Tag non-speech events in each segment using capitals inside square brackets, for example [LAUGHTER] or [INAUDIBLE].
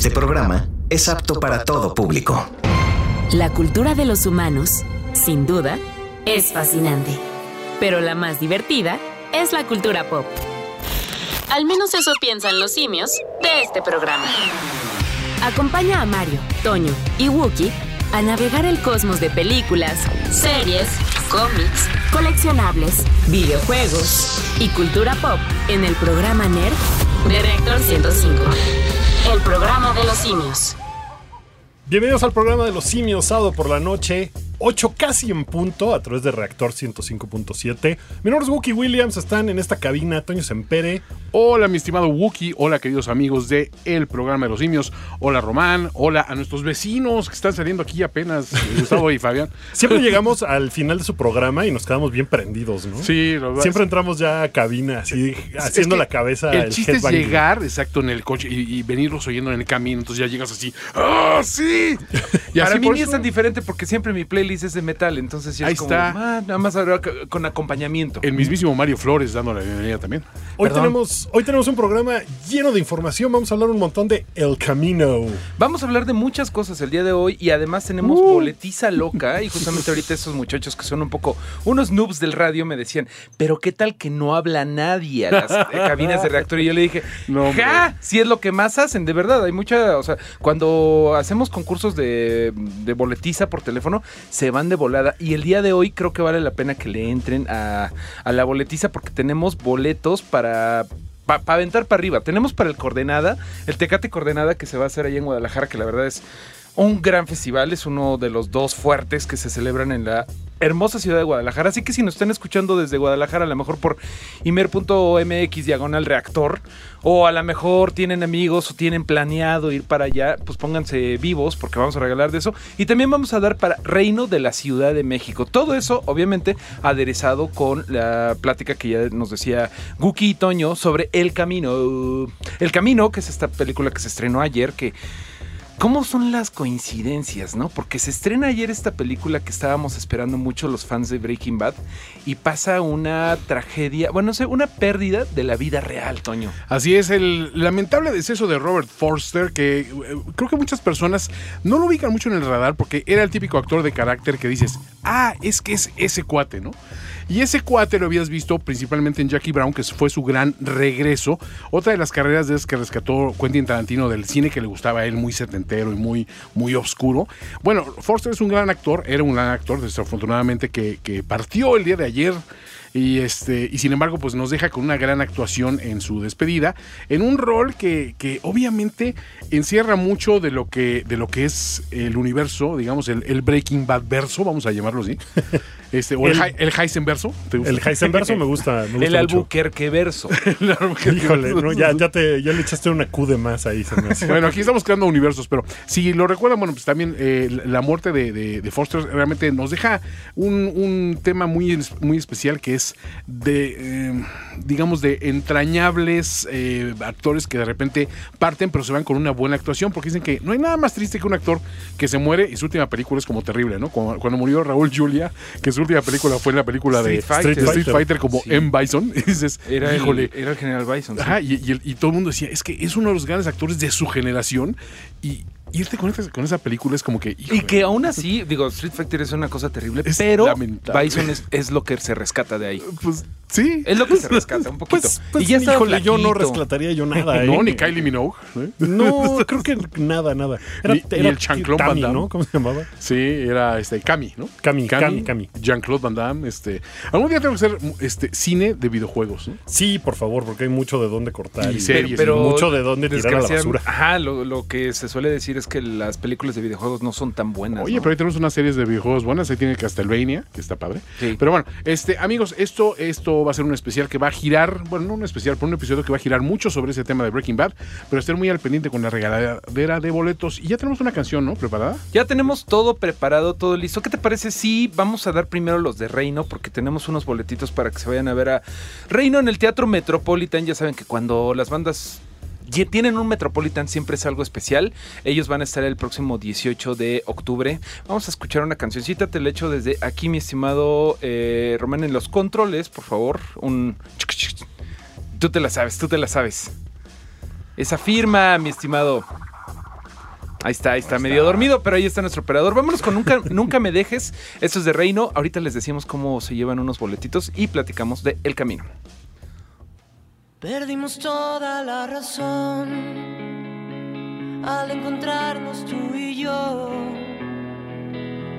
Este programa es apto para todo público. La cultura de los humanos, sin duda, es fascinante. Pero la más divertida es la cultura pop. Al menos eso piensan los simios de este programa. Acompaña a Mario, Toño y Wookie a navegar el cosmos de películas, series, cómics, coleccionables, videojuegos y cultura pop en el programa NERD de Reactor 105. El programa de los simios. Bienvenidos al programa de los simios, sábado por la noche, 8 casi en punto, a través de Reactor 105.7. Mi nombre es Wookie Williams, están en esta cabina Toño Sempere. Hola, mi estimado Wookie. Hola, queridos amigos de El Programa de los Simios. Hola, Román. Hola a nuestros vecinos que están saliendo aquí apenas, [LAUGHS] Gustavo y Fabián. Siempre [LAUGHS] llegamos al final de su programa y nos quedamos bien prendidos, ¿no? Sí, verdad. Siempre entramos ya a cabina, así, haciendo que la cabeza. El chiste es llegar, exacto, en el coche y, y venirlos oyendo en el camino. Entonces ya llegas así. ¡Ah, sí! [LAUGHS] Y Para así mí ni es tan diferente porque siempre mi playlist es de metal, entonces ya Ahí es como, está. "Ah, nada más c- con acompañamiento. El mismísimo Mario Flores dando la bienvenida también. Hoy Perdón. tenemos, hoy tenemos un programa lleno de información. Vamos a hablar un montón de El Camino. Vamos a hablar de muchas cosas el día de hoy y además tenemos Uh. boletiza loca y justamente ahorita esos muchachos que son un poco unos noobs del radio me decían, pero qué tal que no habla nadie a las eh, cabinas de reactor y yo le dije, No, hombre. ja, si es lo que más hacen, de verdad, hay mucha, o sea, cuando hacemos concursos de, de boletiza por teléfono, se van de volada y el día de hoy creo que vale la pena que le entren a, a la boletiza porque tenemos boletos para... Para aventar para arriba. Tenemos para el Coordenada, el Tecate Coordenada que se va a hacer ahí en Guadalajara, que la verdad es un gran festival, es uno de los dos fuertes que se celebran en la hermosa ciudad de Guadalajara. Así que si nos están escuchando desde Guadalajara, a lo mejor por imer.mx diagonal reactor, o a lo mejor tienen amigos o tienen planeado ir para allá, pues pónganse vivos porque vamos a regalar de eso. Y también vamos a dar para Reino de la Ciudad de México. Todo eso, obviamente, aderezado con la plática que ya nos decía Guki y Toño sobre El Camino. El Camino, que es esta película que se estrenó ayer, que ¿Cómo son las coincidencias, no? Porque se estrena ayer esta película que estábamos esperando mucho los fans de Breaking Bad y pasa una tragedia, bueno, no sé, una pérdida de la vida real, Toño. Así es, el lamentable deceso de Robert Forster, que eh, creo que muchas personas no lo ubican mucho en el radar porque era el típico actor de carácter que dices, ah, es que es ese cuate, ¿no? Y ese cuate lo habías visto principalmente en Jackie Brown, que fue su gran regreso. Otra de las carreras de que rescató Quentin Tarantino del cine que le gustaba a él, muy setentero y muy, muy oscuro. Bueno, Forster es un gran actor, era un gran actor, desafortunadamente que partió el día de ayer. Y, este, y sin embargo, pues nos deja con una gran actuación en su despedida, en un rol que, que obviamente encierra mucho de lo que, de lo que es el universo, digamos, el, el Breaking Bad verso, vamos a llamarlo así. [LAUGHS] Este, o el, El- Hei- el Heisenverso. ¿te gusta? El Heisenberg me gusta. Me gusta El. Albuquerque verso. [LAUGHS] Híjole, no, ya, ya, te, ya le echaste una Q de más ahí. Se me hace. Bueno, aquí estamos creando universos, pero si lo recuerdan, bueno, pues también eh, la- muerte de, de- de Foster realmente nos deja un, un tema muy, muy especial que es de, eh, digamos, de entrañables eh, actores que de repente parten, pero se van con una buena actuación, porque dicen que no hay nada más triste que un actor que se muere y su última película es como terrible, ¿no? Cuando, cuando murió Raúl Julia, que su última película fue la película de Street Fighter. de Street Fighter como Sí. M. Bison, [LAUGHS] y dices, Era, híjole, el, era el general Bison. sí. Y, y todo el mundo decía, es que es uno de los grandes actores de su generación y irte con, esa- con esa película es como que... Y que aún así, digo, Street Fighter es una cosa terrible, Es pero lamentable. Bison es, es lo que se rescata de ahí. Pues sí. Es lo que se [LAUGHS] rescata un poquito. Pues, pues, y ya está híjole, yo no rescataría yo nada. [LAUGHS] ¿eh? No, ni Kylie Minogue. ¿eh? [LAUGHS] No, creo que nada, nada. Era, Ni- ni era el Jean-Claude Van Damme. ¿no? ¿Cómo se llamaba? Sí, era este Cami, ¿no? Cami, Cami, Cami. Jean-Claude Van Damme. Este, algún día tengo que hacer este, cine de videojuegos, ¿no? Sí, por favor, porque hay mucho de dónde cortar. Y y series, pero, mucho de dónde tirar a la basura. Ajá, lo, lo que se suele decir es que las películas de videojuegos no son tan buenas. Oye, ¿no? pero ahí tenemos unas series de videojuegos buenas. Ahí tiene Castlevania, que está padre. Sí. Pero bueno, este, amigos, esto, esto va a ser un especial que va a girar, bueno, no un especial, pero un episodio que va a girar mucho sobre ese tema de Breaking Bad, pero estén muy al pendiente con la regaladera de boletos. Y ya tenemos una canción, ¿no? ¿Preparada? Ya tenemos todo preparado, todo listo. ¿Qué te parece si vamos a dar primero los de Reino? Porque tenemos unos boletitos para que se vayan a ver a Reino en el Teatro Metropolitan. Ya saben que cuando las bandas tienen un Metropolitan siempre es algo especial. Ellos van a estar el próximo 18 de octubre. Vamos a escuchar una cancioncita. Te la echo desde aquí, mi estimado eh, Román, en los controles, por favor. Un... Tú te la sabes, tú te la sabes. Esa firma, mi estimado. Ahí está, ahí está, medio dormido, pero ahí está nuestro operador. Vámonos con Nunca, [LAUGHS] Nunca Me Dejes. Esto es de Reino. Ahorita les decimos cómo se llevan unos boletitos y platicamos de El Camino. Perdimos toda la razón al encontrarnos tú y yo.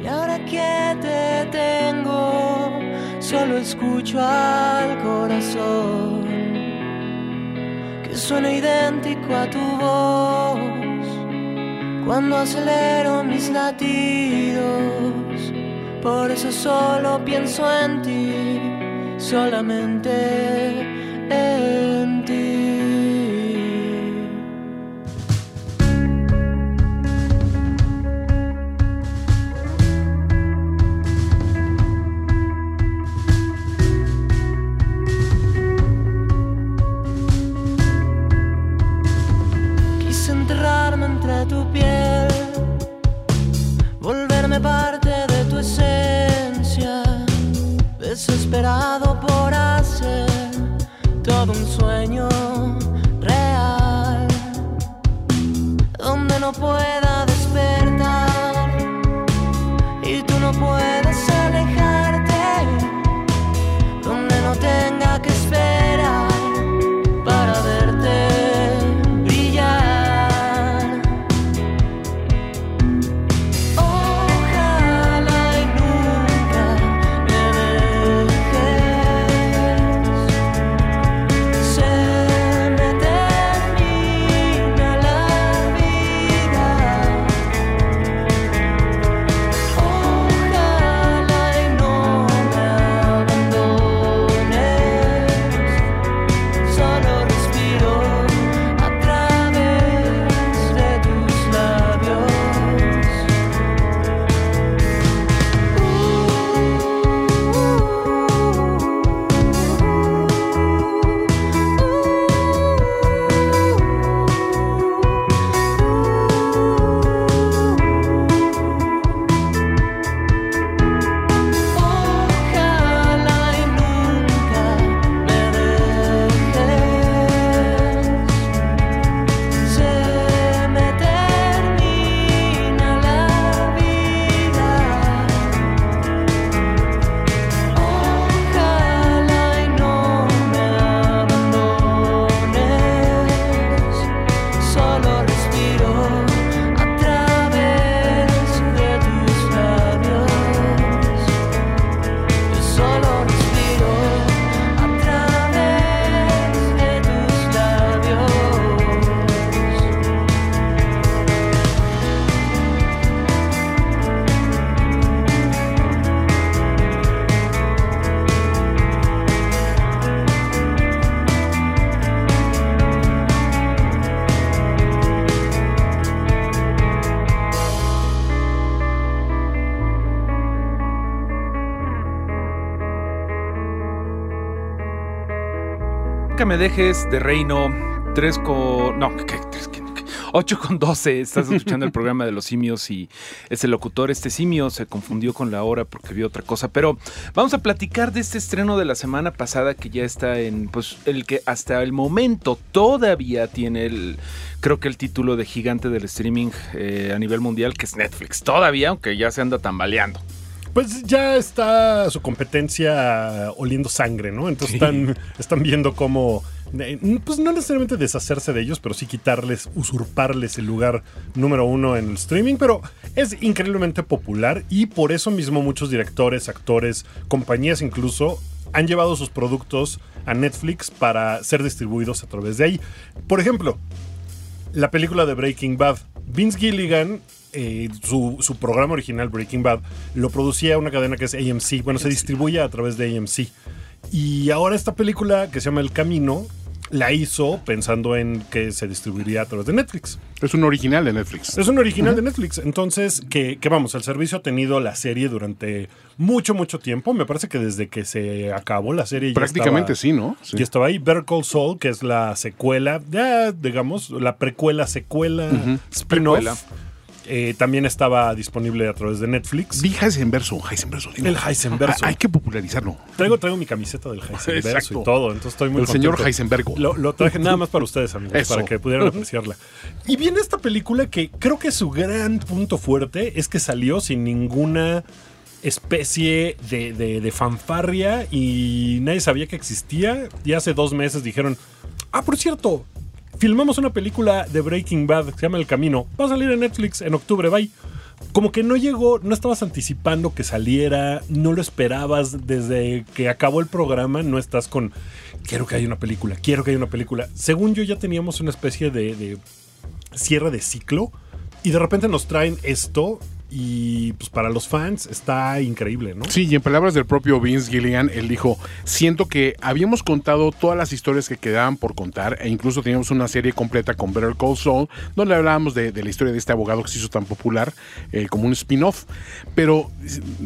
Y ahora que te tengo, solo escucho al corazón que suena idéntico a tu voz cuando acelero mis latidos. Por eso solo pienso en ti, solamente en ti. Quise enterrarme entre tu piel, volverme parte de tu esencia, desesperado por hacer todo un sueño real, donde no pueda despertar Me dejes de Reino 3 con... No. ¿Qué? 8 con 12. Estás escuchando el programa de los simios y es el locutor. Este simio se confundió con la hora porque vio otra cosa. Pero vamos a platicar de este estreno de la semana pasada que ya está en, pues, el que hasta el momento todavía tiene el, creo que el título de gigante del streaming eh, a nivel mundial, que es Netflix. Todavía, aunque ya se anda tambaleando. Pues ya está su competencia oliendo sangre, ¿no? Entonces están, están viendo cómo, eh, pues no necesariamente deshacerse de ellos, pero sí quitarles, usurparles el lugar número uno en el streaming, pero es increíblemente popular y por eso mismo muchos directores, actores, compañías incluso han llevado sus productos a Netflix para ser distribuidos a través de ahí. Por ejemplo, la película de Breaking Bad. Vince Gilligan, eh, su, su programa original Breaking Bad, lo producía una cadena que es AMC. Bueno, se distribuye a través de AMC. Y ahora esta película que se llama El Camino la hizo pensando en que se distribuiría a través de Netflix. Es un original de Netflix. Es un original de Netflix. Entonces, que, que vamos, el servicio ha tenido la serie durante mucho, mucho tiempo. Me parece que desde que se acabó la serie ya Prácticamente estaba- sí, ¿no? Sí. Y estaba ahí Better Call Saul, que es la secuela, ya digamos, la precuela, secuela, spin-off. Eh, también estaba disponible a través de Netflix. Vi Heisenverso, Heisenverso. dilo. El Heisenverso. Ah, Hay que popularizarlo. Traigo, traigo mi camiseta del Heisenverso Exacto. y todo, entonces estoy muy El señor contento. Heisenbergo. Lo, lo traje [LAUGHS] nada más para ustedes, amigos, Eso. para que pudieran [LAUGHS] apreciarla. Y viene esta película que creo que su gran punto fuerte es que salió sin ninguna especie de, de- de fanfarria y nadie sabía que existía. Y hace dos meses dijeron, ah, por cierto, filmamos una película de Breaking Bad que se llama El Camino. Va a salir en Netflix en octubre, bye. Como que no llegó, no estabas anticipando que saliera, no lo esperabas desde que acabó el programa, no estás con, quiero que haya una película, quiero que haya una película. Según yo ya teníamos una especie de, de cierre de ciclo y de repente nos traen esto y pues para los fans está increíble, ¿no? Sí, y en palabras del propio Vince Gilligan, él dijo, siento que habíamos contado todas las historias que quedaban por contar e incluso teníamos una serie completa con Better Call Saul, donde hablábamos de, la historia de este abogado que se hizo tan popular eh, como un spin-off, pero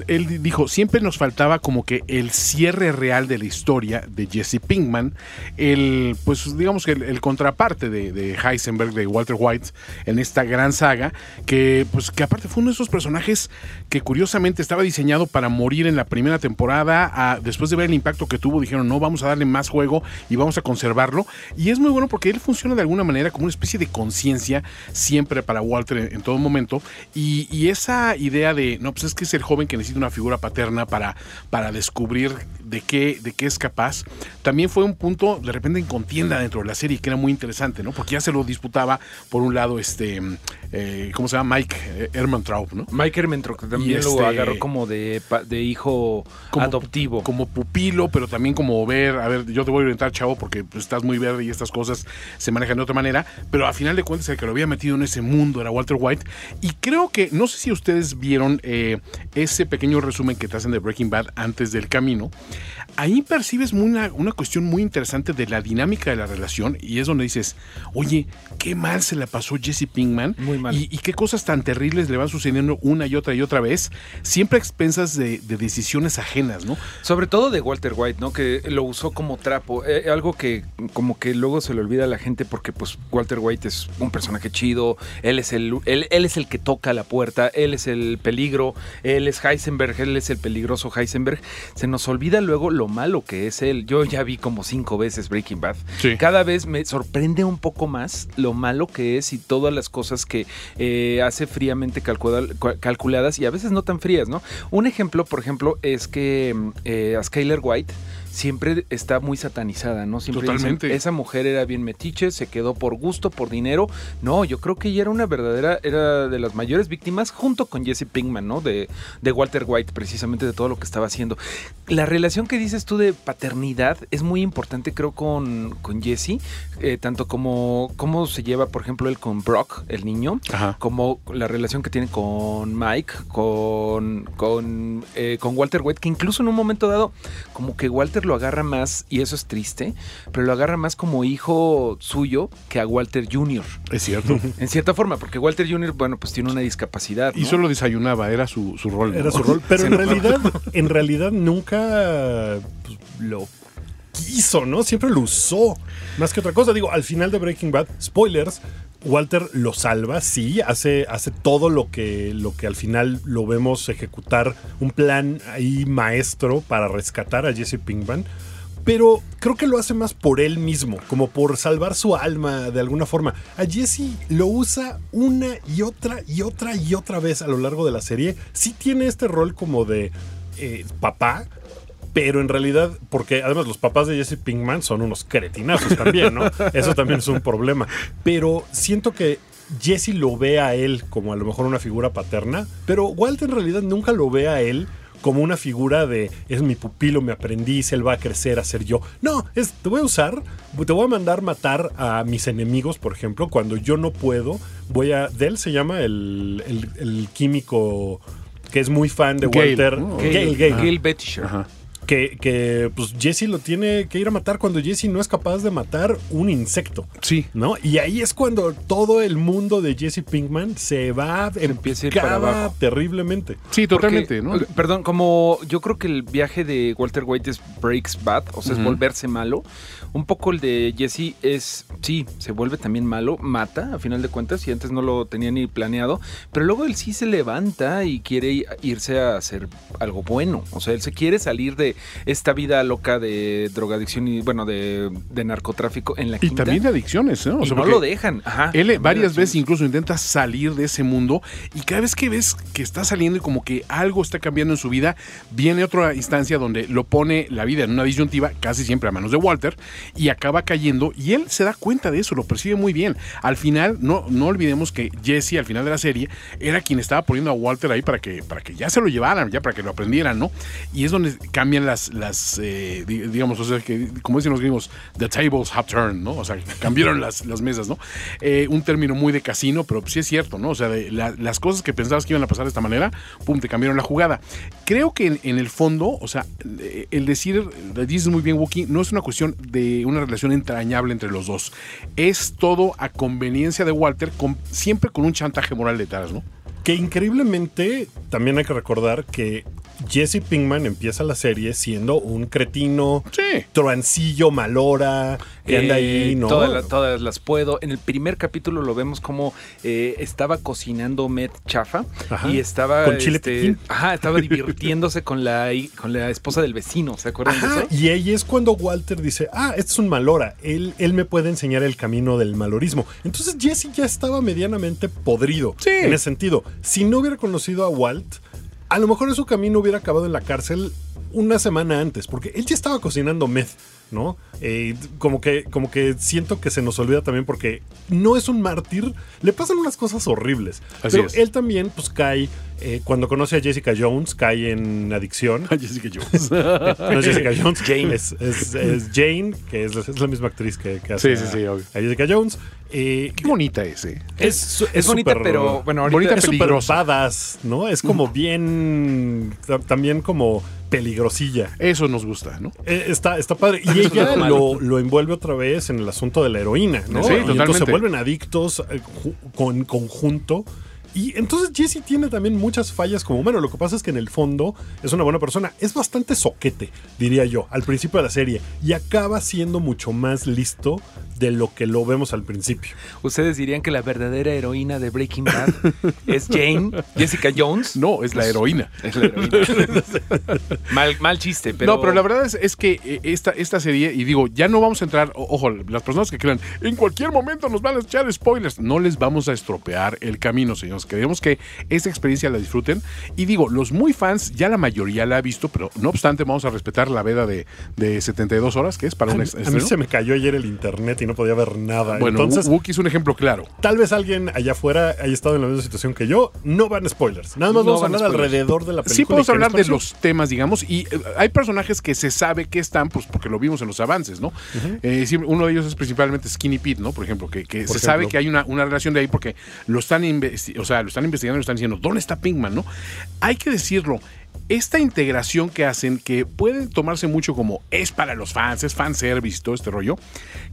él dijo, siempre nos faltaba como que el cierre real de la historia de Jesse Pinkman, el, pues digamos que el, el contraparte de, de Heisenberg, de Walter White, en esta gran saga, que pues que aparte fue uno de esos personajes que curiosamente estaba diseñado para morir en la primera temporada. después de ver el impacto que tuvo, dijeron, no, vamos a darle más juego y vamos a conservarlo. Y es muy bueno porque él funciona de alguna manera como una especie de conciencia siempre para Walter en, todo momento. Y, y esa idea de, no, pues es que es el joven que necesita una figura paterna para, para descubrir de qué, de qué es capaz, también fue un punto de repente en contienda dentro de la serie que era muy interesante, ¿no? Porque ya se lo disputaba, por un lado, este, eh, ¿cómo se llama? Mike eh, Ehrmantraub, ¿no? Mike Ermentrup que también lo este- agarró como de hijo Como- adoptivo. Como pupilo, pero también como ver, a ver, yo te voy a orientar, chavo, porque pues, estás muy verde y estas cosas se manejan de otra manera, pero a final de cuentas el que lo había metido en ese mundo era Walter White. Y creo que, no sé si ustedes vieron eh, ese pequeño resumen que te hacen de Breaking Bad antes del camino, ahí percibes una, una cuestión muy interesante de la dinámica de la relación y es donde dices, oye, qué mal se la pasó Jesse Pinkman Muy mal. y, y qué cosas tan terribles le van sucediendo una y otra y otra vez, siempre a expensas de, de decisiones ajenas, ¿no? Sobre todo de Walter White, ¿no? Que lo usó como trapo. Eh, algo que como que luego se le olvida a la gente porque pues Walter White es un personaje chido, él es el, él, él es el que toca la puerta, él es el peligro, él es Heisenberg, él es el peligroso Heisenberg. Se nos olvida luego lo malo que es él. Yo ya vi como cinco veces Breaking Bad. Sí. Cada vez me sorprende un poco más lo malo que es y todas las cosas que eh, hace fríamente calcula- calculadas y a veces no tan frías, ¿no? Un ejemplo, por ejemplo, es que eh, a Skyler White siempre está muy satanizada, ¿no? Siempre dicen, Totalmente. esa mujer era bien metiche, se quedó por gusto, por dinero. No, yo creo que ella era una verdadera, era de las mayores víctimas junto con Jesse Pinkman, ¿no? De, de Walter White, precisamente de todo lo que estaba haciendo. La relación que dices tú de paternidad es muy importante, creo, con, con Jesse, eh, tanto como cómo se lleva, por ejemplo, él con Brock, el niño, Ajá. como la relación que tiene con Mike, con, con, eh, con Walter White, que incluso en un momento dado, como que Walter lo agarra más, y eso es triste, pero lo agarra más como hijo suyo que a Walter Jr., Es cierto. [LAUGHS] en cierta forma, porque Walter Jr., bueno, pues tiene una discapacidad. y solo desayunaba, era su, su rol. ¿no? Era su rol. Pero [LAUGHS] en realidad, en realidad nunca pues, lo quiso, ¿no? Siempre lo usó. Más que otra cosa. Digo, al final de Breaking Bad, spoilers, Walter lo salva, sí, hace, hace todo lo que, lo que al final lo vemos ejecutar, un plan ahí maestro para rescatar a Jesse Pinkman. Pero creo que lo hace más por él mismo, como por salvar su alma de alguna forma. A Jesse lo usa una y otra y otra y otra vez a lo largo de la serie. Sí tiene este rol como de eh, papá, pero en realidad, porque además los papás de Jesse Pinkman son unos cretinazos también, ¿no? [LAUGHS] Eso también es un problema. Pero siento que Jesse lo ve a él como a lo mejor una figura paterna, pero Walt en realidad nunca lo ve a él como una figura de es mi pupilo, mi aprendiz, él va a crecer a ser yo. No, es te voy a usar, te voy a mandar matar a mis enemigos, por ejemplo, cuando yo no puedo, voy a. Dell se llama el, el- el químico que es muy fan de Gale, Walter. Gale, Gail, Gale. Gail Betisher. Ajá. Que, que pues Jesse lo tiene que ir a matar cuando Jesse no es capaz de matar un insecto. Sí. ¿No? Y ahí es cuando todo el mundo de Jesse Pinkman se va empieza a ir para abajo. terriblemente. Sí, totalmente, Porque, ¿no? eh, Perdón, como yo creo que el viaje de Walter White es breaks bad, o sea, es volverse malo. Un poco el de Jesse es, sí, se vuelve también malo, mata a final de cuentas, y antes no lo tenía ni planeado, pero luego él sí se levanta y quiere irse a hacer algo bueno. O sea, él se quiere salir de esta vida loca de drogadicción y, bueno, de, de narcotráfico en la Y quinta. también de adicciones, ¿no? O y sea, no porque lo dejan. Ajá. Él eh, varias veces incluso intenta salir de ese mundo y cada vez que ves que está saliendo y como que algo está cambiando en su vida, viene otra instancia donde lo pone la vida en una disyuntiva, casi siempre a manos de Walter, y acaba cayendo y él se da cuenta de eso, lo percibe muy bien. Al final, no, no olvidemos que Jesse al final de la serie era quien estaba poniendo a Walter ahí para que, para que ya se lo llevaran, ya para que lo aprendieran, ¿no? Y es donde cambian las, las eh, di- digamos, o sea, que como dicen los gringos, the tables have turned, ¿no? O sea, cambiaron las, las mesas, ¿no? Eh, un término muy de casino, pero sí es cierto, ¿no? O sea, de la- las cosas que pensabas que iban a pasar de esta manera, pum, te cambiaron la jugada. Creo que en, en el fondo, o sea, eh, el decir, dices muy bien, Wookie, no es una cuestión de una relación entrañable entre los dos. Es todo a conveniencia de Walter, con, siempre con un chantaje moral detrás, ¿no? Que increíblemente también hay que recordar que Jesse Pinkman empieza la serie siendo un cretino, Sí. truancillo, malora, que anda Eh, ahí, ¿no? Todas, las- todas las puedo. En el primer capítulo lo vemos como eh, estaba cocinando Met chafa Ajá. y estaba Con chile este, ajá, estaba divirtiéndose con la con la esposa del vecino. ¿Se acuerdan Ajá, de eso? y ahí es cuando Walter dice, ah, este es un malora, él, él me puede enseñar el camino del malorismo. Entonces Jesse ya estaba medianamente podrido Sí. en ese sentido. Si no hubiera conocido a Walt, a lo mejor su camino hubiera acabado en la cárcel una semana antes, porque él ya estaba cocinando meth, ¿no? Eh, como, que, como que siento que se nos olvida también porque no es un mártir, le pasan unas cosas horribles. Así pero es. él también, pues, cae, eh, cuando conoce a Jessica Jones, cae en adicción. [LAUGHS] Jessica Jones. [LAUGHS] No es Jessica [LAUGHS] Jones. Jane. Es, es- es Jane, que es, es la misma actriz que, que hace Sí, sí, sí, a, obvio. a Jessica Jones. Eh, Qué bonita es, ¿eh? es, Es bonita, pero bueno, ahorita bonita, es súper peligrosa. badass, ¿no? Es como bien. ta- También como peligrosilla. Eso nos gusta, ¿no? Eh, Está, está padre. Y ella lo lo, envuelve otra vez en el asunto de la heroína, ¿no? Sí, y entonces se vuelven adictos eh, con conjunto. Y entonces Jesse tiene también muchas fallas como humano. Lo que pasa es que en el fondo es una buena persona. Es bastante soquete, diría yo, al principio de la serie. Y acaba siendo mucho más listo de lo que lo vemos al principio. ustedes dirían que la verdadera heroína de Breaking Bad es Jane, Jessica Jones. No, es la heroína. Es la heroína. [LAUGHS] mal, mal chiste, pero no, pero la verdad es, es que eh, esta, esta serie, y digo, ya no vamos a entrar, o- ojo, las personas que crean, en cualquier momento nos van a echar spoilers, no les vamos a estropear el camino, señores. Queremos que esta experiencia la disfruten. Y digo, los muy fans, ya la mayoría la ha visto, pero no obstante, vamos a respetar la veda de, de 72 horas, que es para A un ex- a mí estreno. se me cayó ayer el internet y no podía ver nada. Bueno, Entonces, Wookiee es un ejemplo claro. tal vez alguien allá afuera haya estado en la misma situación que yo. No van spoilers. Nada más No vamos a van hablar spoilers. alrededor de la película. Sí podemos hablar de los temas, digamos, y eh, hay personajes que se sabe que están, pues porque lo vimos en los avances, ¿no? Eh, uno de ellos es principalmente Skinny Pete, ¿no? Por ejemplo, que, que se sabe que hay una, una relación de ahí porque lo están, investi- o sea, lo están investigando lo están diciendo, ¿dónde está Pinkman, no? Hay que decirlo. Esta integración que hacen, que puede tomarse mucho como es para los fans, es fanservice y todo este rollo,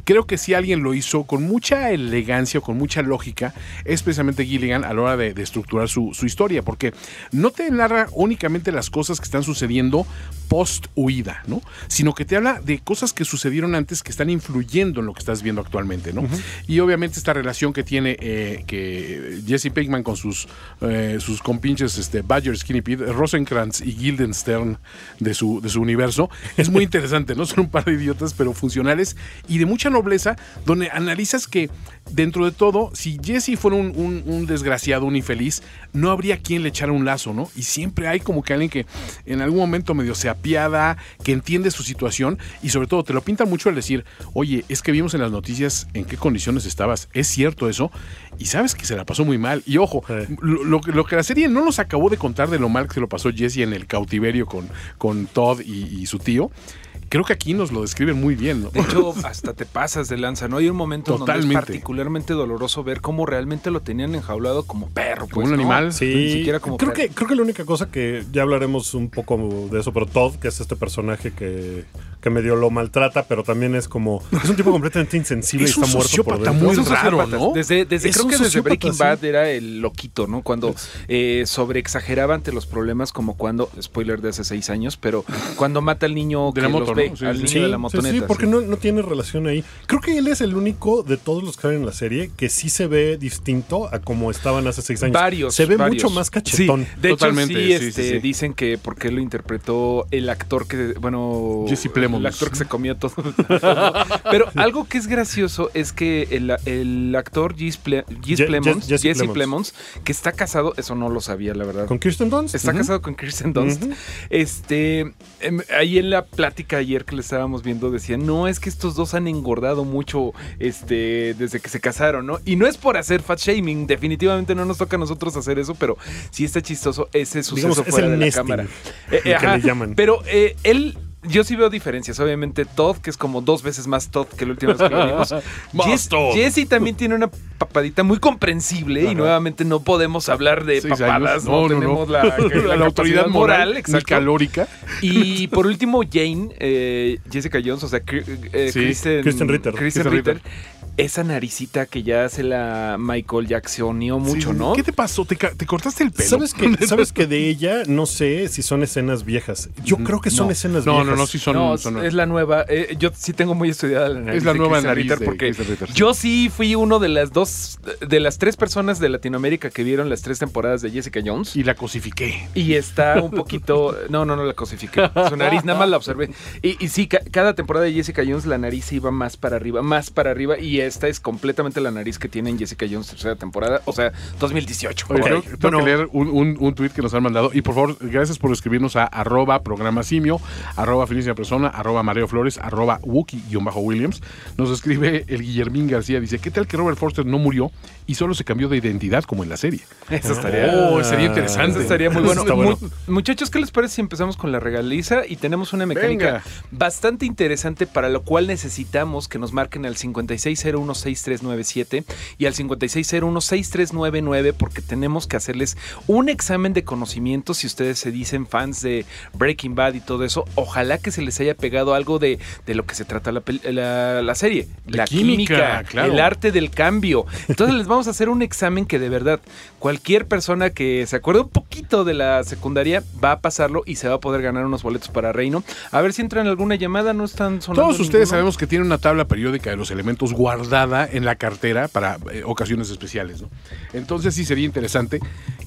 creo que si alguien lo hizo con mucha elegancia o con mucha lógica, es precisamente Gilligan a la hora de, de estructurar su, su historia, porque no te narra únicamente las cosas que están sucediendo post huida, ¿no? Sino que te habla de cosas que sucedieron antes que están influyendo en lo que estás viendo actualmente, ¿no? Y obviamente esta relación que tiene eh, que Jesse Pinkman con sus, eh, sus compinches este, Badger, Skinny Pete, Rosenkrantz y Guildenstern de su, de su universo, es muy [LAUGHS] interesante, ¿no? Son un par de idiotas, pero funcionales y de mucha nobleza, donde analizas que dentro de todo, si Jesse fuera un, un- un desgraciado, un infeliz, no habría quien le echara un lazo, ¿no? Y siempre hay como que alguien que en algún momento medio se apiada, que entiende su situación y sobre todo te lo pintan mucho al decir, oye, es que vimos en las noticias en qué condiciones estabas, es cierto eso, y sabes que se la pasó muy mal. Y ojo, Sí. lo, lo que- lo que la serie no nos acabó de contar de lo mal que se lo pasó Jesse en el cautiverio con, con Todd y, y su tío. Creo que aquí nos lo describen muy bien, ¿no? De hecho, [LAUGHS] hasta te pasas de lanza, ¿no? Hay un momento en donde es particularmente doloroso ver cómo realmente lo tenían enjaulado como perro. Como pues, un ¿no? animal. Sí, Ni siquiera como creo perro. que, creo que la única cosa que ya hablaremos un poco de eso, pero Todd, que es este personaje que, que medio lo maltrata, pero también es como. Es un tipo completamente insensible Es y está un muerto por dentro. muy raro. ¿no? Desde, desde Es creo un que desde Breaking sí. Bad era el loquito, ¿no? Cuando eh, sobreexageraba ante los problemas, como cuando, spoiler de hace seis años, pero cuando mata al niño De la los moto, ve, ¿no? Sí, al sí. niño Sí, de la sí, motoneta. sí, porque sí. No, no tiene relación ahí. Creo que él es el único de todos los que salen en la serie que sí se ve distinto a como estaban hace seis años. Varios. Se ve varios. mucho más cachetón. Sí, de Totalmente, hecho, sí, sí, este, sí, sí. dicen que porque lo interpretó el actor que, bueno, Jesse Plemons. El actor que se comió todo. [LAUGHS] Pero algo que es gracioso es que el, el actor Jesse, Ple- Jesse Je- Plemons, Jesse Plemons. Que está casado, eso no lo sabía, la verdad. ¿Con Kirsten Dunst? Está casado con Kirsten Dunst. Este, em, ahí en la plática ayer que le estábamos viendo decía, no, es que estos dos han engordado mucho este, desde que se casaron, ¿no? Y no es por hacer fat shaming, definitivamente no nos toca a nosotros hacer eso, pero sí está chistoso ese suceso Digamos, es fuera el de la cámara. ajá, le llaman. Pero eh, él... Yo sí veo diferencias. Obviamente, Todd, que es como dos veces más Todd que la última vez que lo vimos. [LAUGHS] Jess-. Jesse también tiene una papadita muy comprensible y nuevamente no podemos hablar de Seis papadas. No, tenemos la, [LAUGHS] la la, autoridad moral, ni exacto. calórica. Y por último, Jane, eh, Jessica Jones, o sea, eh, Sí, Kristen, Kristen Ritter. Kristen Kristen Ritter. Esa naricita que ya se la Michael Jacksonió mucho, Sí, ¿no? ¿Qué te pasó? ¿Te, cortaste el pelo? ¿Sabes que, [LAUGHS] ¿Sabes que de ella no sé si son escenas viejas? Yo creo que son No. escenas No, viejas. no, no, sí son. no, son- es la nueva. eh, yo sí tengo muy estudiada la nariz. Es la de nueva nariz de porque sí. yo sí fui uno de las dos, de las tres personas de Latinoamérica que vieron las tres temporadas de Jessica Jones. Y la cosifiqué. Y está un poquito. No, no, no la cosifiqué. Su nariz nada más la observé. Y, y sí, ca- cada temporada de Jessica Jones la nariz iba más para arriba, más para arriba. Y esta es completamente la nariz que tiene en Jessica Jones tercera temporada. O sea, 2018. Oye, tengo, bueno. que leer un, un, un tweet que nos han mandado. Y por favor, gracias por escribirnos a arroba programa simio, arroba finísima persona, arroba Mareo Flores, arroba Wookie-Williams. Nos escribe el Guillermín García. Dice: ¿Qué tal que Robert Forster no murió y solo se cambió de identidad como en la serie? Eso estaría. Oh, sería interesante. Eso estaría muy bueno. Está bueno. Mu- muchachos, ¿qué les parece si empezamos con la regaliza? Y tenemos una mecánica Venga. bastante interesante para lo cual necesitamos que nos marquen al 56016397 y al 56016399 porque tenemos que hacerles un examen de conocimiento si ustedes se dicen fans de Breaking Bad y todo eso. Ojalá que se les haya pegado algo de, de lo que se trata la, la- la serie. De la química, química, claro. el arte del cambio. Entonces les vamos a hacer un examen que de verdad cualquier persona que se acuerde un poquito de la secundaria va a pasarlo y se va a poder ganar unos boletos para Reino. A ver si entran alguna llamada, no están sonando. Todos ustedes ninguno? sabemos que tiene una tabla periódica de los elementos guardada en la cartera para eh, ocasiones especiales, ¿no? Entonces sí sería interesante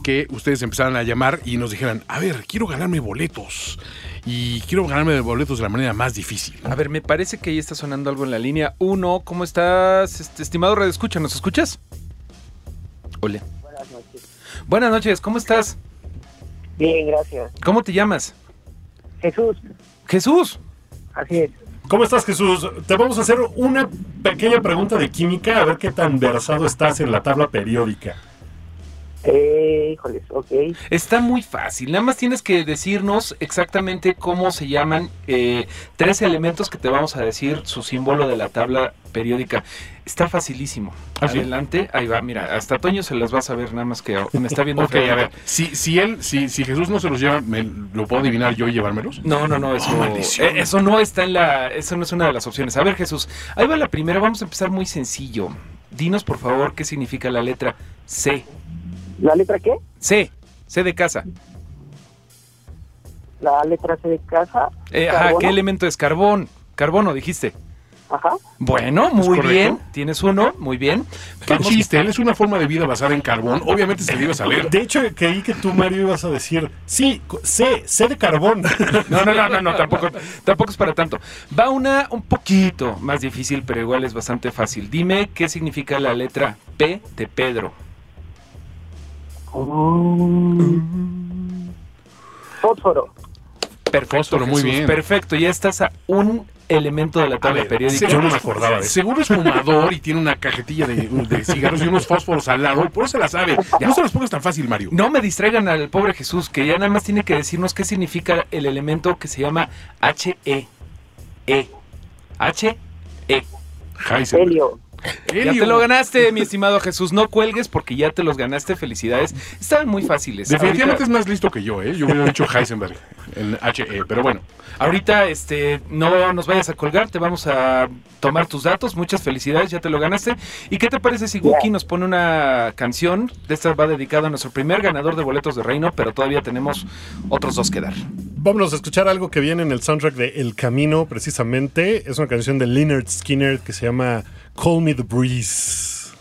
que ustedes empezaran a llamar y nos dijeran, a ver, quiero ganarme boletos. Y quiero ganarme boletos de la manera más difícil. A ver, me parece que ahí está sonando algo en la línea. Uno, ¿cómo estás, este, estimado Radio Escucha? ¿Nos escuchas? Hola. Buenas noches. Buenas noches, ¿cómo estás? Bien, gracias. ¿Cómo te llamas? Jesús, Jesús. así es. ¿Cómo estás, Jesús? Te vamos a hacer una pequeña pregunta de química, a ver qué tan versado estás en la tabla periódica. Eh, híjoles, ok. Está muy fácil, nada más tienes que decirnos exactamente cómo se llaman eh, tres elementos que te vamos a decir su símbolo de la tabla periódica. Está facilísimo. ¿Ah, sí? Adelante, ahí va, mira, hasta Toño se las vas a ver, nada más que me está viendo. Ok, a ver, si, si él, si, si Jesús no se los lleva, ¿me, ¿lo puedo adivinar yo y llevármelos? No, no, no, eso, Oh, eh, eso no está en la, eso no es una de las opciones. A ver, Jesús, ahí va la primera, vamos a empezar muy sencillo. Dinos, por favor, qué significa la letra C. ¿La letra qué? C, C de casa. La letra C de casa. Eh, ajá. ¿qué elemento es? Carbón. Carbono, dijiste. Ajá. Bueno, muy bien. Tienes uno, muy bien. ¿Qué Vamos- chiste? Él es una forma de vida basada en carbón. Obviamente se le iba a saber. De hecho, creí que tú, Mario, ibas a decir, sí, C, C de carbón. No, no, no, no, no, tampoco, tampoco es para tanto. Va una un poquito más difícil, pero igual es bastante fácil. Dime qué significa la letra P de Pedro. Mm. Fósforo. Perfecto, Fósforo, muy Jesús, bien. Perfecto, ya estás a un elemento de la tabla ver, periódica. Yo no me acordaba de eso. Seguro es fumador y tiene una cajetilla de, de cigarros y unos fósforos al lado. Por eso se la sabe. No se los pongas tan fácil, Mario. No me distraigan al pobre Jesús, que ya nada más tiene que decirnos qué significa el elemento que se llama HE. E. H E. Heisenberg. Helio. Ya te lo ganaste, mi estimado Jesús. No cuelgues porque ya te los ganaste. Felicidades. Estaban muy fáciles. Definitivamente es más listo que yo, ¿eh? Yo hubiera dicho Heisenberg en HE, pero bueno. Ahorita, este, no nos vayas a colgar, te vamos a tomar tus datos. Muchas felicidades, ya te lo ganaste. ¿Y qué te parece si Wookie nos pone una canción? De esta va dedicado a nuestro primer ganador de boletos de reino, pero todavía tenemos otros dos que dar. Vámonos a escuchar algo que viene en el soundtrack de El Camino, precisamente. Es una canción de Leonard Skinner que se llama Call Me the Breeze.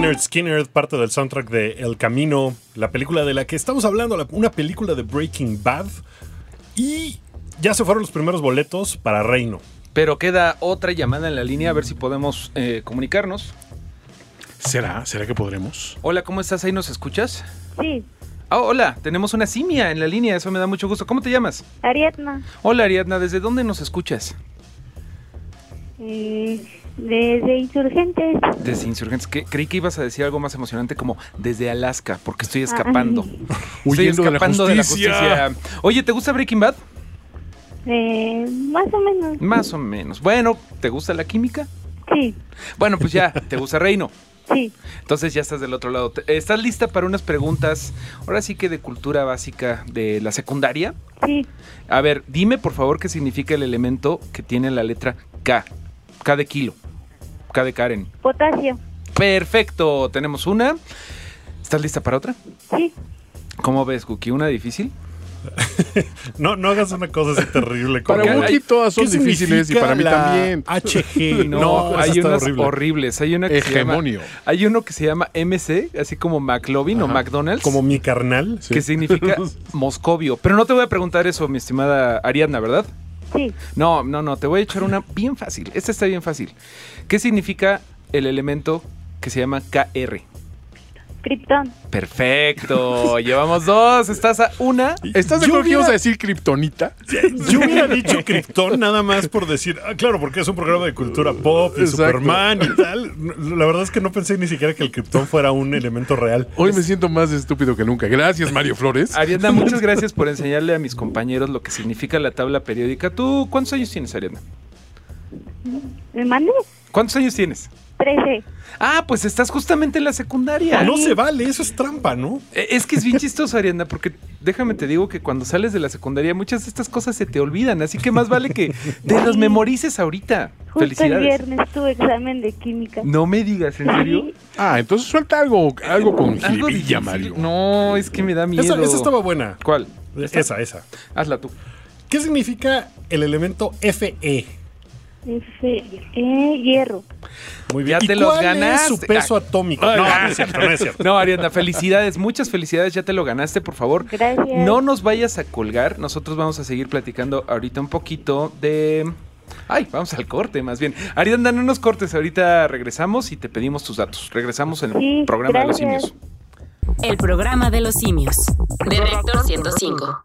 Leonard Skinner, parte del soundtrack de El Camino, la película de la que estamos hablando, la- una película de Breaking Bad. Y ya se fueron los primeros boletos para Reino. Pero queda otra llamada en la línea a ver si podemos eh, comunicarnos. ¿Será? ¿Será que podremos? Hola, ¿cómo estás? ¿Ahí nos escuchas? Sí, Ah, hola, tenemos una simia en la línea, eso me da mucho gusto. ¿Cómo te llamas? Ariadna, Hola, Ariadna, ¿desde dónde nos escuchas? eh, desde Insurgentes. Desde Insurgentes. que creí que ibas a decir algo más emocionante como desde Alaska, porque estoy escapando. [LAUGHS] Estoy Huyendo de la escapando de la justicia. Oye, ¿te gusta Breaking Bad? Eh, más o menos. Más o menos. Bueno, ¿te gusta la química? Sí, Bueno, pues ya, ¿te gusta Reino? sí, Entonces ya estás del otro lado. ¿Estás lista para unas preguntas, ahora sí que de cultura básica de la secundaria? sí. A ver, dime por favor qué significa el elemento que tiene la letra K. K de kilo. K de Karen. Potasio. Perfecto, tenemos una. ¿Estás lista para otra? Sí, ¿Cómo ves, Cookie? ¿Una difícil? [LAUGHS] No, no hagas una cosa así terrible. como- Para Ay, Wookie todas son ¿Qué difíciles y para mí la también. [LAUGHS] HG. [LAUGHS] No, No, hay unas horrible. horribles. Hay una que se llama, Hegemonio. hay uno que se llama MC, así como McLovin o. McDonald's. Como mi carnal. que significa Moscovio. Pero no te voy a preguntar eso, mi estimada Ariadna, ¿verdad? No, no, no, te voy a echar una bien fácil. Esta está bien fácil. ¿Qué significa el elemento que se llama KR? Krypton. Perfecto, llevamos dos, estás a una. ¿Estás de Yo acuerdo que ibas a decir kriptonita? Yo hubiera dicho Krypton nada más por decir, ah, claro, porque es un programa de cultura pop y Exacto. Superman y tal. La verdad es que no pensé ni siquiera que el Krypton fuera un elemento real. Hoy me siento más estúpido que nunca. Gracias, Mario Flores. Ariadna, muchas gracias por enseñarle a mis compañeros lo que significa la tabla periódica. ¿Tú cuántos años tienes, Ariadna? ¿Me mandé? ¿Cuántos años tienes? Trece. Ah, pues estás justamente en la secundaria. No se vale, eso es trampa, ¿no? Eh, Es que es bien chistoso, Ariana, porque déjame te digo que cuando sales de la secundaria muchas de estas cosas se te olvidan, así que más vale que te las memorices ahorita. Justo el Felicidades. viernes tuve examen de química. No me digas, ¿en serio? Sí, Ah, entonces suelta algo, algo con Algo jiribilla, difícil. Mario. No, es que me da miedo. Esa, esa estaba buena. ¿Cuál? Esa, esa. Hazla tú. ¿Qué significa el elemento Fe? F, E, hierro. Muy bien. Ya ¿Y te los cuál ganaste. es su peso atómico? No, no es cierto, no es cierto. No, Ariana, felicidades, muchas felicidades, ya te lo ganaste, por favor. Gracias. No nos vayas a colgar, nosotros vamos a seguir platicando ahorita un poquito de... Ay, vamos al corte más bien. Ariana, no nos cortes, ahorita regresamos y te pedimos tus datos. Regresamos en el Sí, programa de los simios. El programa de los simios. De Reactor 105.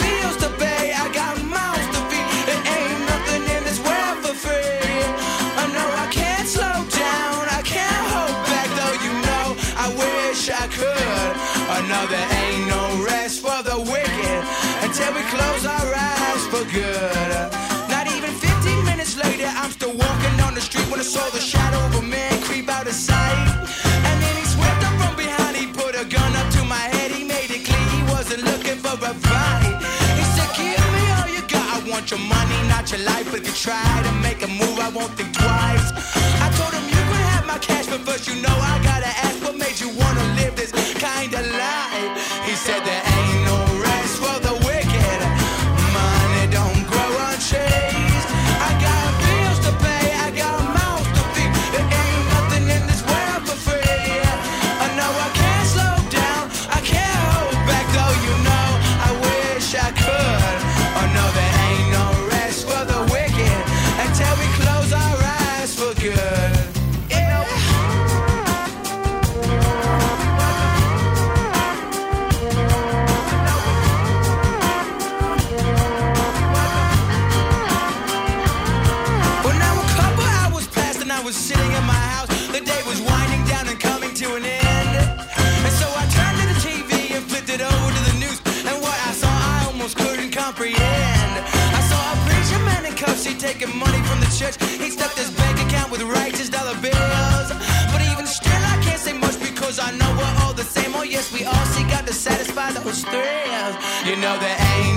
the street when I saw the shadow of a man creep out of sight. And then he swept up from behind, he put a gun up to my head, he made it clear he wasn't looking for a fight. He said, Give me all you got, I want your money, not your life. But if you try to make a move, I won't think twice. I told him you could have my cash, but first you know I gotta I was sitting in my house. The day was winding down and coming to an end. And so I turned to the TV and flipped it over to the news. And what I saw, I almost couldn't comprehend. I saw a preacher man in cuffs, he taking money from the church. He stuffed his bank account with righteous dollar bills. But even still, I can't say much because I know we're all the same. Oh, yes, we all seek out to satisfy those thrills. You know, there ain't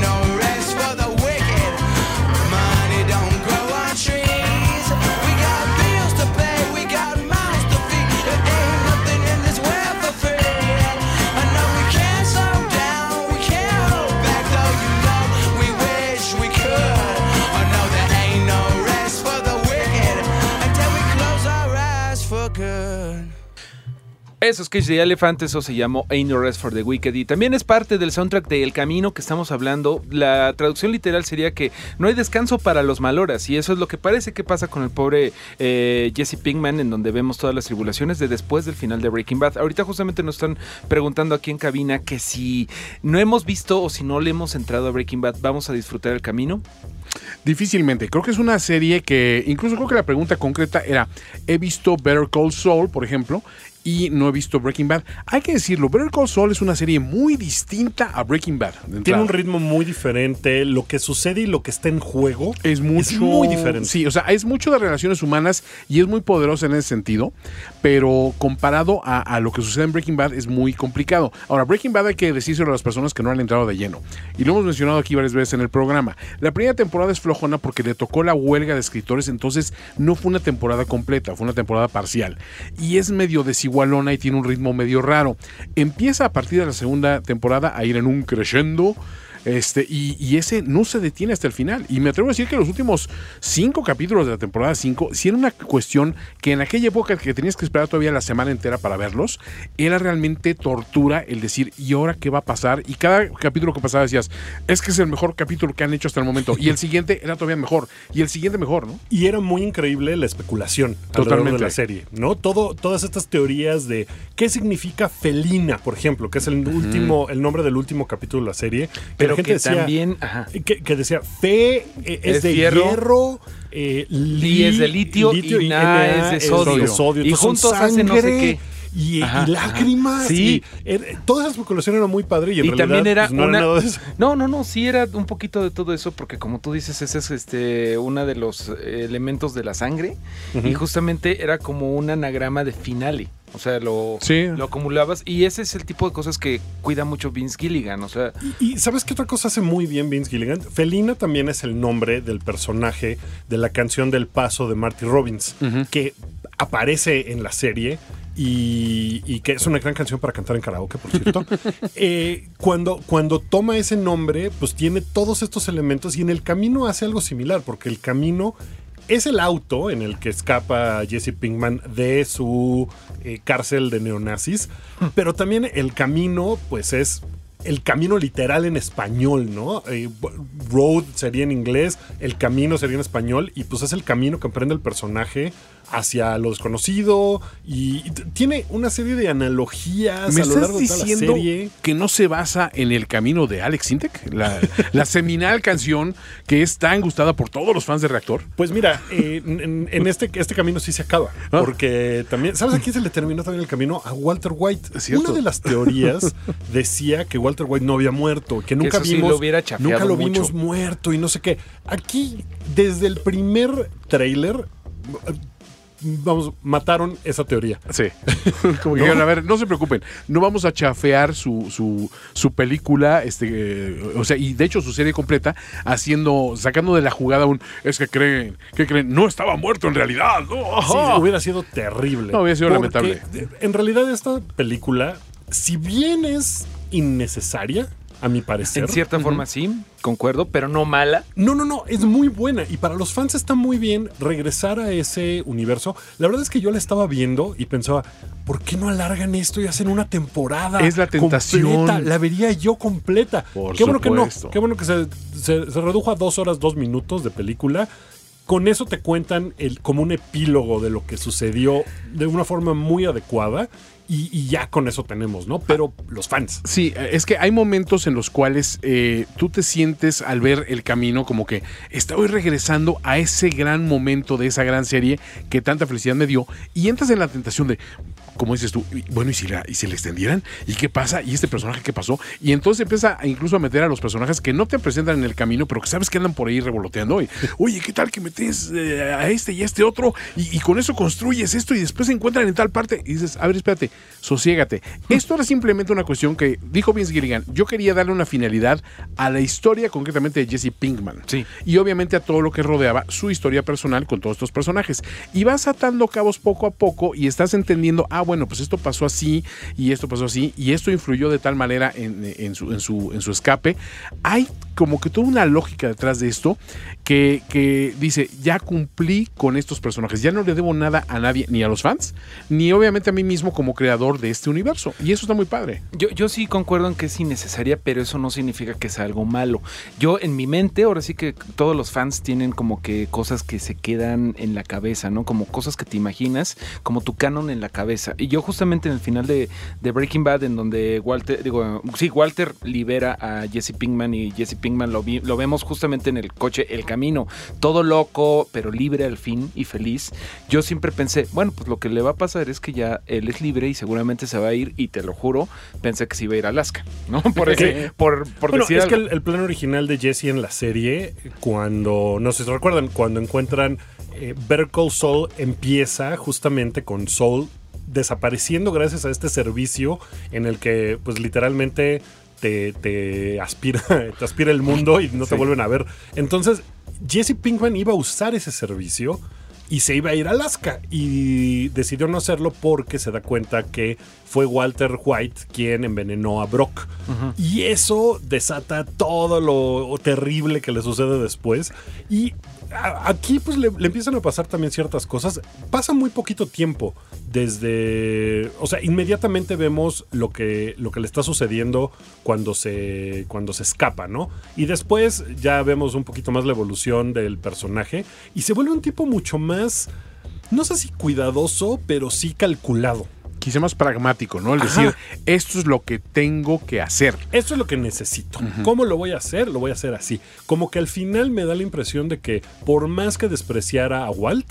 Eso es Cage the Elephant, eso se llamó Ain't No Rest for the Wicked y también es parte del soundtrack de El Camino que estamos hablando. La traducción literal sería que no hay descanso para los maloras y eso es lo que parece que pasa con el pobre eh, Jesse Pinkman en donde vemos todas las tribulaciones de después del final de Breaking Bad. Ahorita justamente nos están preguntando aquí en cabina que si no hemos visto o si no le hemos entrado a Breaking Bad, ¿vamos a disfrutar el camino? Difícilmente. Creo que es una serie que, incluso creo que la pregunta concreta era, he visto Better Call Saul, por ejemplo, y no he visto Breaking Bad. Hay que decirlo, Better Call Saul es una serie muy distinta a Breaking Bad. Tiene un ritmo muy diferente. Lo que sucede y lo que está en juego es mucho muy diferente. Sí, o sea, es mucho de relaciones humanas y es muy poderosa en ese sentido, pero comparado a, lo que sucede en Breaking Bad es muy complicado. Ahora, Breaking Bad hay que decírselo a las personas que no han entrado de lleno. Y lo hemos mencionado aquí varias veces en el programa. La primera temporada es flojona porque le tocó la huelga de escritores, entonces no fue una temporada completa, fue una temporada parcial. Y es medio desigualona y tiene un ritmo medio raro. Empieza a partir de la segunda temporada a ir en un crescendo. Este, y, y ese no se detiene hasta el final. Y me atrevo a decir que los últimos cinco capítulos de la temporada 5, si era una cuestión que en aquella época que tenías que esperar todavía la semana entera para verlos, era realmente tortura el decir, ¿y ahora qué va a pasar? Y cada capítulo que pasaba decías, es que es el mejor capítulo que han hecho hasta el momento. Y el siguiente era todavía mejor. Y el siguiente mejor, ¿no? Y era muy increíble la especulación Totalmente. de la serie, ¿no? Todo, todas estas teorías de qué significa felina, por ejemplo, que es el último, el nombre del último capítulo de la serie. que Pero la gente que decía- también... ajá. que, que decía fe eh, es, Es de fierro, hierro, eh, li es de litio y na es de sodio. Y Entonces, son juntos hacen no sé qué. Y, lágrimas. Sí. y, eh, toda esa especulación era muy padre y en y realidad también era pues, no una... era nada de eso. [LAUGHS] No, no, no, sí era un poquito de todo eso, porque como tú dices, ese es este uno de los eh, elementos de la sangre. Y justamente era como un anagrama de finale. O sea, lo, Sí. lo acumulabas. Y ese es el tipo de cosas que cuida mucho Vince Gilligan. O sea, Y ¿sabes qué otra cosa hace muy bien Vince Gilligan? Felina también es el nombre del personaje de la canción del paso de Marty Robbins, que aparece en la serie y, y que es una gran canción para cantar en karaoke, por cierto. [LAUGHS] Eh, cuando, cuando toma ese nombre, pues tiene todos estos elementos y en el camino hace algo similar, porque el camino es el auto en el que escapa Jesse Pinkman de su eh, cárcel de neonazis, pero también el camino, pues es el camino literal en español, ¿no? Eh, road sería en inglés, el camino sería en español, y pues es el camino que emprende el personaje hacia lo desconocido, y, tiene una serie de analogías ¿Me a lo estás largo de toda la serie. que no se basa en el camino de Alex Sintek? La, la seminal canción que es tan gustada por todos los fans de Reactor. Pues mira, eh, en, en este, este camino sí se acaba. Ah. Porque también, ¿sabes a quién se le terminó también el camino? A Walter White. Una de las teorías [LAUGHS] decía que Walter White no había muerto, que nunca eso sí vimos, lo hubiera chafeado nunca lo mucho. vimos muerto y no sé qué. Aquí, desde el primer tráiler, vamos, mataron esa teoría. Sí. [LAUGHS] Como que a ver, no se preocupen, no vamos a chafear su, su, su película, este, eh, o sea, y de hecho su serie completa, haciendo, sacando de la jugada un, es que creen, que creen, no estaba muerto en realidad, ¿no? Sí, hubiera sido terrible. No, hubiera sido Porque, lamentable. En realidad, esta película, si bien es innecesaria, a mi parecer. en cierta forma sí, concuerdo, pero no mala. No, no, no, es muy buena. Y para los fans está muy bien regresar a ese universo. La verdad es que yo la estaba viendo y pensaba, ¿por qué no alargan esto y hacen una temporada? Es la tentación. completa? La vería yo completa. Por qué bueno que no. supuesto. Qué bueno que se, se- se redujo a dos horas, dos minutos de película. Con eso te cuentan el, como un epílogo de lo que sucedió de una forma muy adecuada. Y, ya con eso tenemos, ¿no? Pero los fans. Sí, es que hay momentos en los cuales eh, tú te sientes al ver el camino como que estoy regresando a ese gran momento de esa gran serie que tanta felicidad me dio y entras en la tentación de como dices tú, y, bueno, ¿y si, la, ¿y si le extendieran? ¿Y qué pasa? ¿Y este personaje qué pasó? Y entonces empieza a incluso a meter a los personajes que no te presentan en el camino, pero que sabes que andan por ahí revoloteando. Y, [LAUGHS] Oye, ¿qué tal que metes eh, a este y a este otro? Y, y con eso construyes esto y después se encuentran en tal parte. Y dices, a ver, espérate, sosiégate. Esto era simplemente una cuestión que dijo Vince Gilligan. Yo quería darle una finalidad a la historia concretamente de Jesse Pinkman. Sí. Y obviamente a todo lo que rodeaba su historia personal con todos estos personajes. Y vas atando cabos poco a poco y estás entendiendo, ah, bueno, pues esto pasó así y esto pasó así y esto influyó de tal manera en, su escape. Hay como que toda una lógica detrás de esto que, que dice, ya cumplí con estos personajes, ya no le debo nada a nadie, ni a los fans, ni obviamente a mí mismo como creador de este universo. Y eso está muy padre. Yo, yo sí concuerdo en que es innecesaria, pero eso no significa que sea algo malo. Yo en mi mente, ahora sí que todos los fans tienen como que cosas que se quedan en la cabeza, ¿no? Como cosas que te imaginas, como tu canon en la cabeza. Y yo justamente en el final de, Breaking Bad, en donde Walter, digo, sí, Walter libera a Jesse Pinkman y Jesse Pinkman lo, vi- lo vemos justamente en el coche, el camino, todo loco, pero libre al fin y feliz. Yo siempre pensé, bueno, pues lo que le va a pasar es que ya él es libre y seguramente se va a ir, y te lo juro, pensé que se iba a ir a Alaska, ¿no? [LAUGHS] Por, ese- por, por bueno, decir es que el, el plan original de Jesse en la serie, cuando, no sé si recuerdan, cuando encuentran eh, Saul empieza justamente con Saul desapareciendo gracias a este servicio en el que pues literalmente te, te aspira, [LAUGHS] te aspira el mundo y no te vuelven a ver. Entonces, Jesse Pinkman iba a usar ese servicio y se iba a ir a Alaska y decidió no hacerlo porque se da cuenta que fue Walter White quien envenenó a Brock. Y eso desata todo lo terrible que le sucede después. Y aquí pues le, le empiezan a pasar también ciertas cosas. Pasa muy poquito tiempo desde... O sea, inmediatamente vemos lo que, lo que le está sucediendo cuando se, cuando se escapa, ¿no? Y después ya vemos un poquito más la evolución del personaje y se vuelve un tipo mucho más... No sé si cuidadoso, pero sí calculado. Quizá más pragmático, ¿no? El Ajá. decir, esto es lo que tengo que hacer. Esto es lo que necesito. ¿Cómo lo voy a hacer? Lo voy a hacer así. Como que al final me da la impresión de que por más que despreciara a Walt,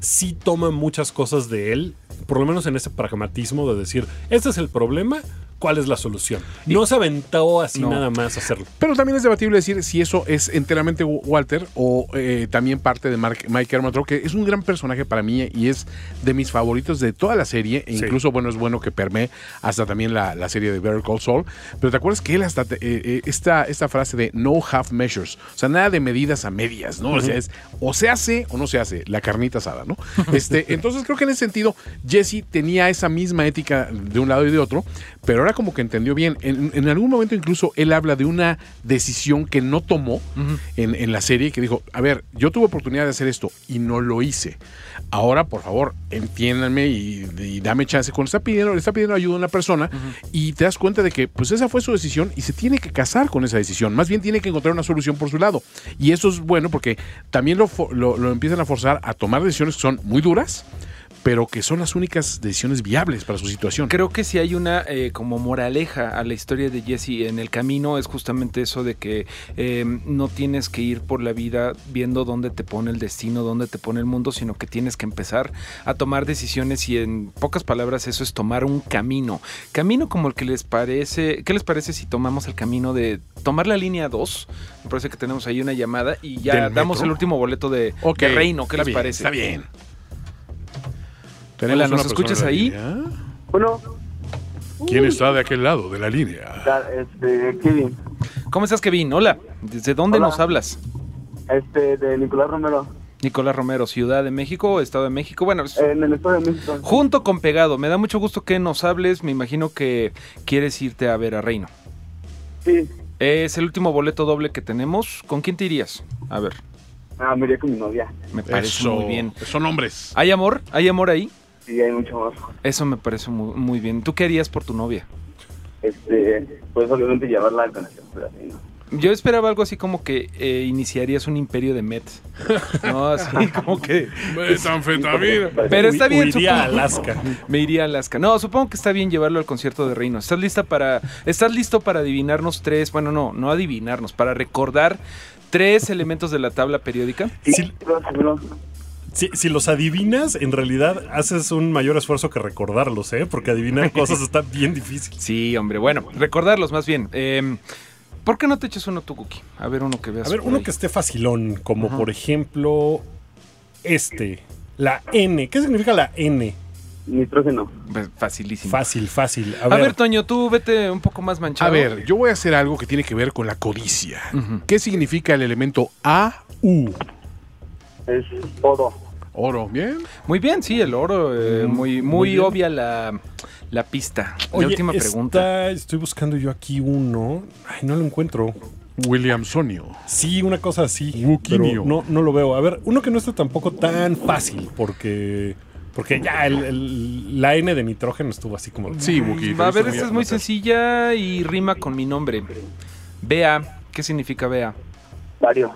sí toma muchas cosas de él, por lo menos en ese pragmatismo de decir, este es el problema, ¿cuál es la solución? No se aventó así No. nada más a hacerlo. Pero también es debatible decir si eso es enteramente Walter o eh, también parte de Mark- Mike Hermantrow, que es un gran personaje para mí y es de mis favoritos de toda la serie. E Sí. incluso, bueno, es bueno que permee hasta también la, la serie de Better Call Saul. Pero te acuerdas que él hasta, te- eh, eh, esta, esta frase de no half measures, o sea, nada de medidas a medias, ¿no? O sea, es o se hace o no se hace, la carnita asada, ¿no? Este, [LAUGHS] entonces creo que en ese sentido, Jesse tenía esa misma ética de un lado y de otro, pero ahora como que entendió bien. En, en algún momento incluso él habla de una decisión que no tomó en, en la serie, que dijo, a ver, yo tuve oportunidad de hacer esto y no lo hice. Ahora, por favor, entiéndanme y, y dame chance. Cuando está pidiendo, le está pidiendo ayuda a una persona y te das cuenta de que pues esa fue su decisión y se tiene que casar con esa decisión. Más bien tiene que encontrar una solución por su lado. Y eso es bueno porque también lo, lo- lo empiezan a forzar a tomar decisiones que son muy duras, pero que son las únicas decisiones viables para su situación. Creo que si hay una eh, como moraleja a la historia de Jesse en el camino es justamente eso de que eh, no tienes que ir por la vida viendo dónde te pone el destino, dónde te pone el mundo, sino que tienes que empezar a tomar decisiones y en pocas palabras eso es tomar un camino. Camino como el que les parece, ¿qué les parece si tomamos el camino de tomar la línea 2? Me parece que tenemos ahí una llamada y ya ¿Del damos metro? el último boleto de, Ok, de Reino, ¿qué está les bien, parece? Está bien. Hola, ¿nos una escuchas ahí? línea. Bueno, ¿Quién está de aquel lado de la línea? este, Kevin, ¿Cómo estás, Kevin? Hola. ¿Desde dónde Hola. nos hablas? este, de Nicolás Romero, Nicolás Romero, Ciudad de México, Estado de México. Bueno, es- en el Estado de México. junto con Pegado. Me da mucho gusto que nos hables. Me imagino que quieres irte a ver a Reino. Sí, Es el último boleto doble que tenemos. ¿Con quién te irías? A ver, ah, me iría con mi novia. me parece Eso, muy bien. Son hombres. ¿Hay amor? ¿Hay amor ahí? Sí, hay mucho más. Eso me parece muy, muy bien. ¿Tú qué harías por tu novia? Este, pues obviamente llevarla a conocer, pero así, ¿no? Yo esperaba algo así como que eh, iniciarías un imperio de Met. No, así [LAUGHS] como que... Metanfetamina. Pero está bien, Huiría a supongo. Alaska. Me iría a Alaska. No, supongo que está bien llevarlo al concierto de Reino. ¿Estás lista para. ¿Estás listo para adivinarnos tres? Bueno, no, no adivinarnos, para recordar tres elementos de la tabla periódica. Sí, Sí. Si, si los adivinas, en realidad haces un mayor esfuerzo que recordarlos, ¿eh? Porque adivinar [LAUGHS] cosas está bien difícil. Sí, hombre, bueno, recordarlos más bien. Eh, ¿Por qué no te echas uno tú, Cookie? A ver, uno que veas. A ver, uno ahí. que esté facilón, como por ejemplo este, la N. ¿Qué significa la N? Nitrógeno. Pues, Facilísimo. Fácil, fácil. A, A, ver, ver, Toño, tú vete un poco más manchado. A ver, yo voy a hacer algo que tiene que ver con la codicia. ¿Qué significa el elemento AU? Es oro. Oro, ¿bien? Muy bien, sí, el oro. eh, muy muy bien. obvia la, la pista. oye, la última pregunta. está- estoy buscando yo aquí uno. Ay, no lo encuentro. Williamsonio. Sí, una cosa así. Pero no, no lo veo. A ver, uno que no esté tampoco tan fácil, porque. Porque ya el- el- la N de nitrógeno estuvo así como. Sí, Wookie. A ver, esta es muy sencilla y rima con mi nombre. Bea. ¿Qué significa Bea? Vario.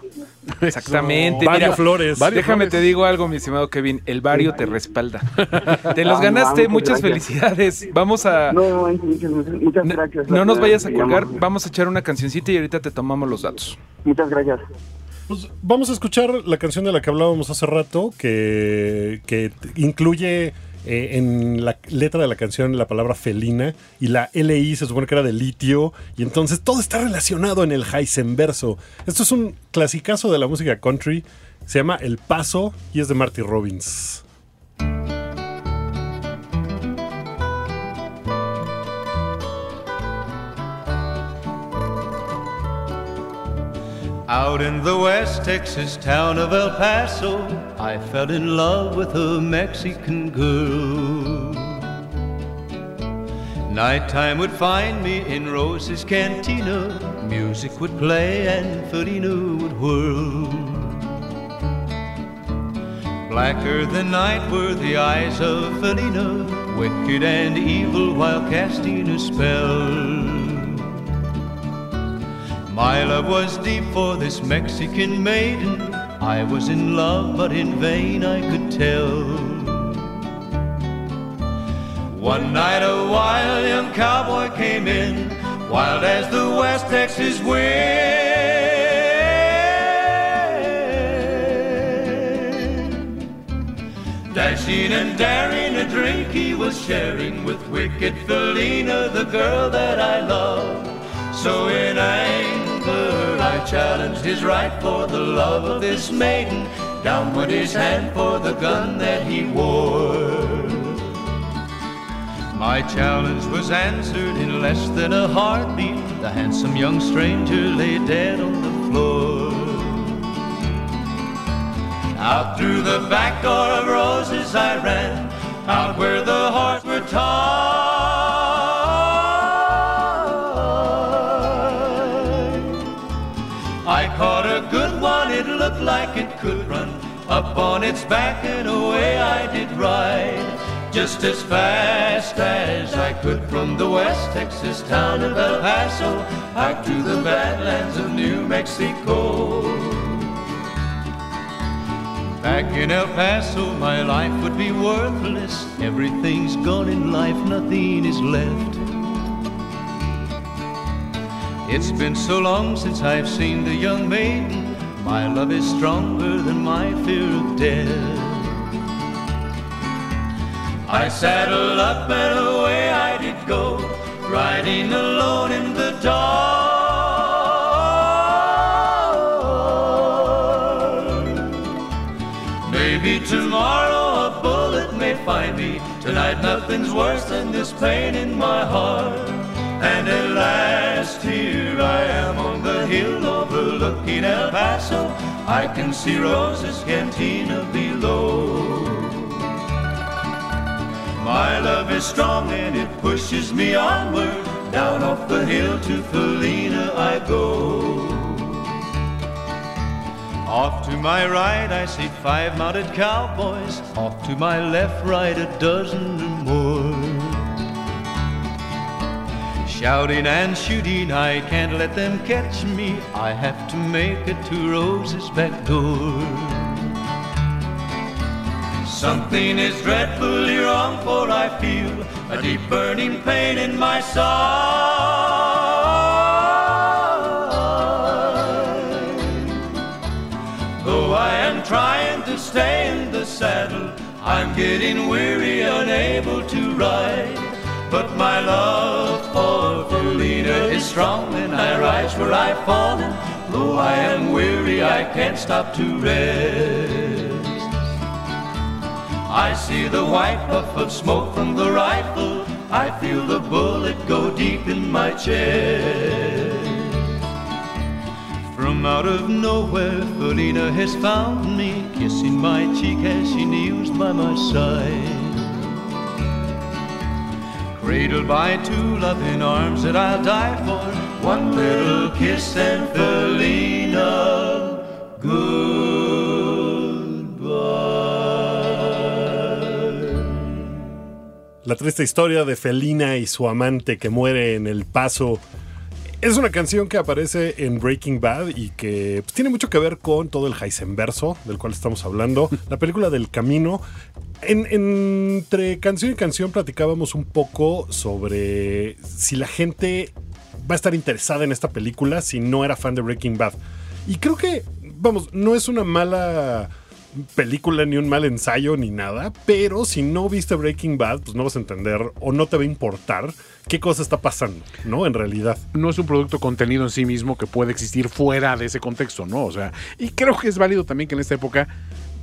Exactamente. Vario mira, Flores. Vario Déjame Flores. te digo algo, mi estimado Kevin. El barrio te respalda. [LAUGHS] Te los Ah, ganaste. muchas Muchas gracias. felicidades. Vamos a. No, muchas, muchas, No, gracias. no nos vayas a colgar. Vamos a echar una cancioncita y ahorita te tomamos los datos. Muchas gracias. Pues vamos a escuchar la canción de la que hablábamos hace rato, que, que incluye eh, en la letra de la canción la palabra felina y la LI se supone que era de litio y entonces todo está relacionado en el Heisenverso. Esto es un clasicazo de la música country, se llama El Paso y es de Marty Robbins. Out in the West Texas town of El Paso, I fell in love with a Mexican girl. Nighttime would find me in Rose's cantina, music would play and Felina would whirl. Blacker than night were the eyes of Felina, wicked and evil while casting a spell. My love was deep for this Mexican maiden. I was in love, but in vain I could tell. One night a wild young cowboy came in, wild as the West Texas wind. Dashing and daring, a drink he was sharing with wicked Felina, the girl that I love. So in anger I challenged his right for the love of this maiden. Down went his hand for the gun that he wore. My challenge was answered in less than a heartbeat. The handsome young stranger lay dead on the floor. Out through the back door of roses I ran, out where the hearts were tied. Up on its back and away I did ride. Just as fast as I could from the West Texas town of El Paso out to the badlands of New Mexico. Back in El Paso, my life would be worthless. Everything's gone in life, nothing is left. It's been so long since I've seen the young maiden. My love is stronger than my fear of death. I saddled up and away I did go, riding alone in the dark. Maybe tomorrow a bullet may find me. Tonight nothing's worse than this pain in my heart. And at last here I am on the hill overlooking El Paso. I can see Rose's cantina below. My love is strong and it pushes me onward. Down off the hill to Felina I go. Off to my right I see five mounted cowboys. Off to my left, right, a dozen or more. Shouting and shooting, I can't let them catch me. I have to make it to Rose's back door. Something is dreadfully wrong, for I feel a deep burning pain in my side. Though I am trying to stay in the saddle, I'm getting weary, unable to ride. But my love for strong, and I rise where I've fallen. Though I am weary, I can't stop to rest. I see the white puff of smoke from the rifle. I feel the bullet go deep in my chest. From out of nowhere, Felina has found me, kissing my cheek as she kneels by my side. By two loving arms that I'll die for, one little kiss and Felina. La triste historia de Felina y su amante que muere en el paso. Es una canción que aparece en Breaking Bad y que pues, tiene mucho que ver con todo el Heisenverso del cual estamos hablando. [LAUGHS] La película del camino. En- entre canción y canción platicábamos un poco sobre si la gente va a estar interesada en esta película si no era fan de Breaking Bad. Y creo que, vamos, no es una mala película ni un mal ensayo ni nada, pero si no viste Breaking Bad, pues no vas a entender o no te va a importar qué cosa está pasando, ¿no? En realidad. no es un producto contenido en sí mismo que puede existir fuera de ese contexto, ¿no? O sea, y creo que es válido también que en esta época,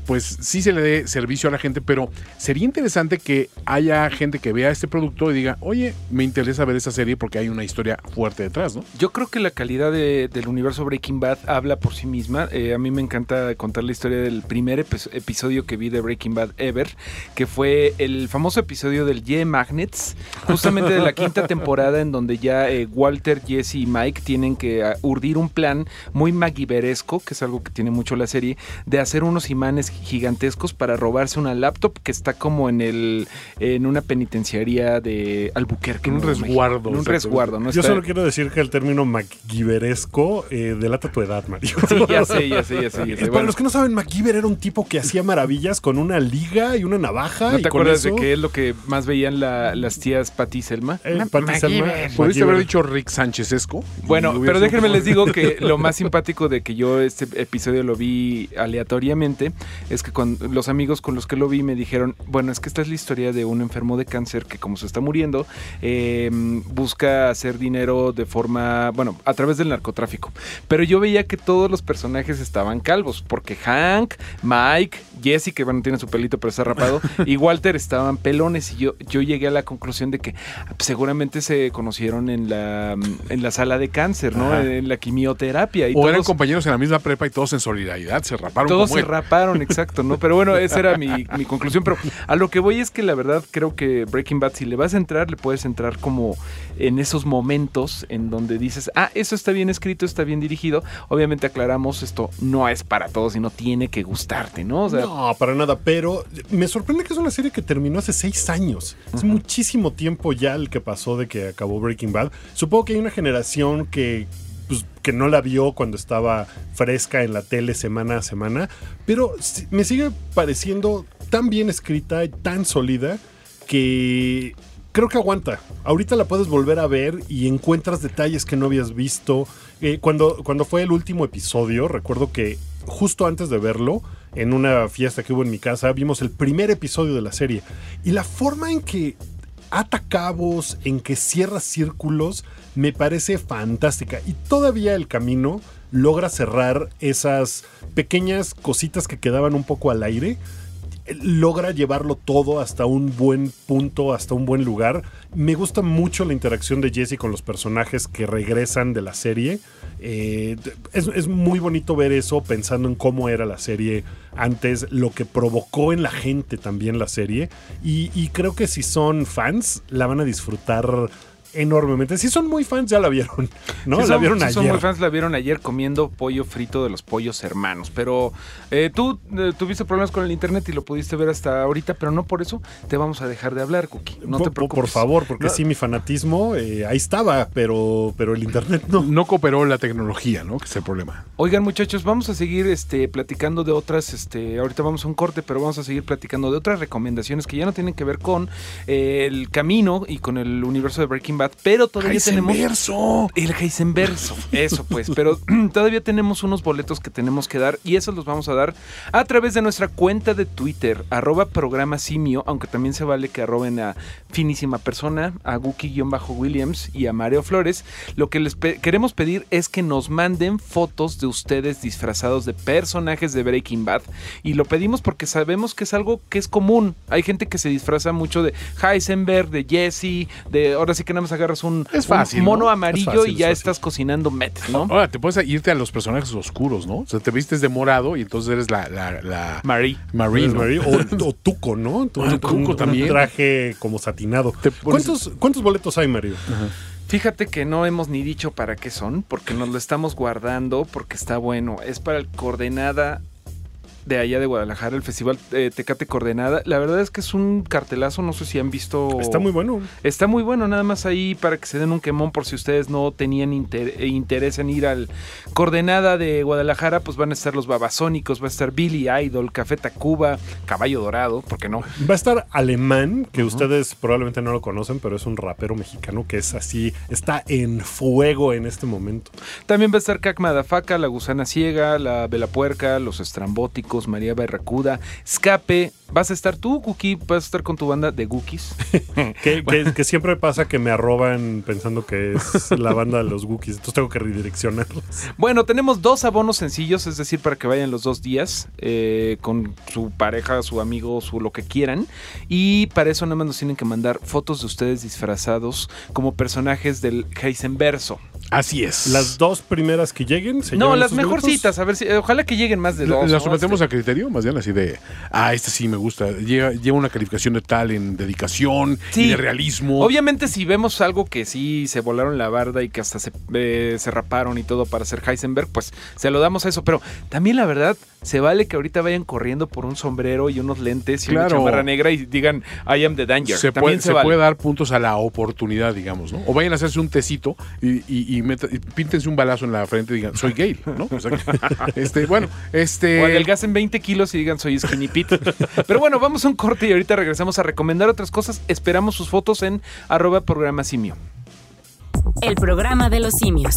pues sí se le dé servicio a la gente, pero sería interesante que haya gente que vea este producto y diga, oye, me interesa ver esa serie porque hay una historia fuerte detrás, ¿no? Yo creo que la calidad de- del universo Breaking Bad habla por sí misma. Eh, a mí me encanta contar la historia del primer epi- episodio que vi de Breaking Bad ever, que fue el famoso episodio del Ye Magnets, justamente de la quinta [LAUGHS] temporada en donde ya eh, Walter, Jesse y Mike tienen que ah, urdir un plan muy maguiberesco, que es algo que tiene mucho la serie, de hacer unos imanes gigantescos para robarse una laptop que está como en el en una penitenciaría de Albuquerque. En un Nuevo México. resguardo, En un resguardo, ¿no? Yo Está- solo quiero decir que el término MacGyveresco eh, delata tu edad, Mario. Sí, ya sé, ya sé, ya sé. ya sé. Para Bueno, los que no saben, MacGyver era un tipo que hacía maravillas con una liga y una navaja. ¿No y te con acuerdas eso- de que es lo que más veían la- las tías Patty y Selma? Eh, Pati Selma, Pudiste haber dicho Rick Sánchezesco. Bueno, pero déjenme les digo que [LAUGHS] lo más simpático de que yo este episodio lo vi aleatoriamente es que con los amigos con los que lo vi me dijeron, bueno, es que esta es la historia de un enfermo de cáncer que como se está muriendo, eh, busca hacer dinero de forma, bueno, a través del narcotráfico. Pero yo veía que todos los personajes estaban calvos, porque Hank, Mike, Jesse, que bueno, tiene su pelito pero está rapado, [LAUGHS] y Walter estaban pelones y yo, yo llegué a la conclusión de que seguramente se conocieron en la, en la sala de cáncer, ¿no? Ajá. En la quimioterapia. Y O eran todos, compañeros en la misma prepa y todos en solidaridad se raparon todos como se él. raparon, [LAUGHS] exacto, ¿no? Pero bueno, esa era mi, mi conclusión. Pero a lo que voy es que la verdad creo que Breaking Bad, si le vas a entrar, le puedes entrar como en esos momentos en donde dices, ah, eso está bien escrito, está bien dirigido. Obviamente aclaramos, esto no es para todos y no tiene que gustarte, ¿no? O sea, No, para nada, pero me sorprende que es una serie que terminó hace seis años. Es muchísimo tiempo ya el que pasó de que acabó Breaking Bad. Supongo que hay una generación que, pues, que no la vio cuando estaba fresca en la tele semana a semana, pero me sigue pareciendo tan bien escrita y tan sólida que creo que aguanta. Ahorita la puedes volver a ver y encuentras detalles que no habías visto. Eh, cuando, cuando fue el último episodio, recuerdo que justo antes de verlo, en una fiesta que hubo en mi casa, vimos el primer episodio de la serie. Y la forma en que ata cabos, en que cierra círculos, me parece fantástica. Y todavía el camino logra cerrar esas pequeñas cositas que quedaban un poco al aire logra llevarlo todo hasta un buen punto, hasta un buen lugar. Me gusta mucho la interacción de Jesse con los personajes que regresan de la serie. Eh, es, muy bonito ver eso pensando en cómo era la serie antes, lo que provocó en la gente también la serie. Y creo que si son fans, la van a disfrutar enormemente. Si son muy fans, ya la vieron, [LAUGHS] ¿no? Si la son, vieron si ayer. son muy fans, la vieron ayer comiendo pollo frito de los pollos hermanos. Pero eh, tú eh, tuviste problemas con el internet y lo pudiste ver hasta ahorita, pero no por eso te vamos a dejar de hablar, Cookie. No por, te preocupes. por favor, porque No. sí, mi fanatismo eh, ahí estaba, pero, pero el internet no. No cooperó la tecnología, ¿no? Que es el problema. Oigan, muchachos, vamos a seguir este, platicando de otras. Este, ahorita vamos a un corte, pero vamos a seguir platicando de otras recomendaciones que ya no tienen que ver con eh, el camino y con el universo de Breaking Bad, Bad, pero todavía tenemos el Heisenverso, eso [LAUGHS] pues, pero [CLEARS THROAT] todavía tenemos unos boletos que tenemos que dar y esos los vamos a dar a través de nuestra cuenta de Twitter, arroba programa simio, aunque también se vale que arroben a finísima persona, a Guki-Williams y a Mario Flores. Lo que les pe- queremos pedir es que nos manden fotos de ustedes disfrazados de personajes de Breaking Bad y lo pedimos porque sabemos que es algo que es común. Hay gente que se disfraza mucho de Heisenberg, de Jesse, de ahora sí que nada más agarras un, Es un fácil, mono ¿no? amarillo Es fácil, y ya es estás cocinando met, ¿no? [LAUGHS] Ahora, te puedes irte a los personajes oscuros, ¿no? O sea, te vistes de morado y entonces eres la... la, la Marie. Marie, o, [LAUGHS] o Tuco, ¿no? Tu- Ah, un- Tuco un también. traje como satinado. ¿Cuántos, ¿Cuántos boletos hay, Mario? Fíjate que no hemos ni dicho para qué son, porque nos lo estamos guardando, porque está bueno. Es para el Coordenada de allá de Guadalajara, el Festival eh, Tecate Coordenada. La verdad es que es un cartelazo, no sé si han visto. Está muy bueno. Está muy bueno, nada más ahí para que se den un quemón por si ustedes no tenían inter- eh, interés en ir al Coordenada de Guadalajara, pues van a estar los Babasónicos, va a estar Billy Idol, Café Tacuba, Caballo Dorado, ¿por qué no? Va a estar Alemán, que ustedes probablemente no lo conocen, pero es un rapero mexicano que es así, está en fuego en este momento. También va a estar Cac Madafaca, La Gusana Ciega, La Vela Puerca, Los Estrambóticos, María Barracuda, Escape. Vas a estar tú, Guki, vas a estar con tu banda de Gookies. [LAUGHS] Que, que- que siempre pasa que me arroban pensando que es la banda de los Wookiees, entonces tengo que redireccionarlos. Bueno, tenemos dos abonos sencillos, es decir, para que vayan los dos días eh, con su pareja, su amigo, su lo que quieran. Y para eso nada más nos tienen que mandar fotos de ustedes disfrazados como personajes del Heisenverso. Así es. Las dos primeras que lleguen se No, las mejorcitas, a ver si, ojalá que lleguen más de dos. Las ¿no? sometemos Este- a criterio, más bien así de, ah, este sí me gusta. Lleva, lleva una calificación de tal en dedicación Sí. y de realismo. Obviamente, si vemos algo que sí se volaron la barda y que hasta se, eh, se raparon y todo para hacer Heisenberg, pues se lo damos a eso. Pero también, la verdad, se vale que ahorita vayan corriendo por un sombrero y unos lentes y una chamarra negra y digan, I am the danger. se, también puede, se, se vale. puede dar puntos a la oportunidad, digamos, ¿no? O vayan a hacerse un tecito y, y, y meta- y píntense un balazo en la frente y digan, soy gay, ¿no? O sea, [LAUGHS] este, bueno, este... O adelgacen 20 kilos y digan soy Skinny Pete. [LAUGHS] Pero bueno, vamos a un corte y ahorita regresamos a recomendar otras cosas. Esperamos sus fotos en arroba programa simio. El programa de los simios.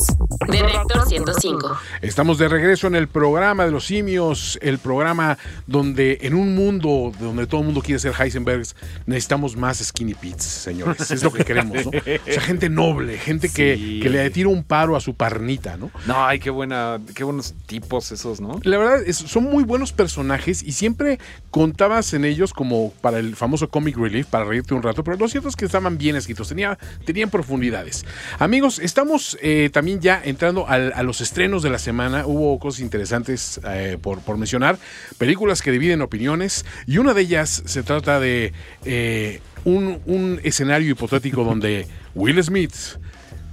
De Reactor 105. Estamos de regreso en el programa de los simios, el programa donde en un mundo donde todo el mundo quiere ser Heisenbergs, necesitamos más skinny pits, señores. Es lo que queremos, ¿no? O sea, gente noble, gente que, Sí. que le tira un paro a su parnita, ¿no? No, ay, qué buena, qué buenos tipos esos, ¿no? La verdad, es- son muy buenos personajes y siempre contabas en ellos como para el famoso comic relief, para reírte un rato, pero lo cierto es que estaban bien escritos, tenía, tenían profundidades. Amigos, estamos eh, también ya entrando al- a los estrenos de la semana. Hubo cosas interesantes eh, por, por mencionar, películas que dividen opiniones y una de ellas se trata de eh, un, un escenario hipotético [LAUGHS] donde Will Smith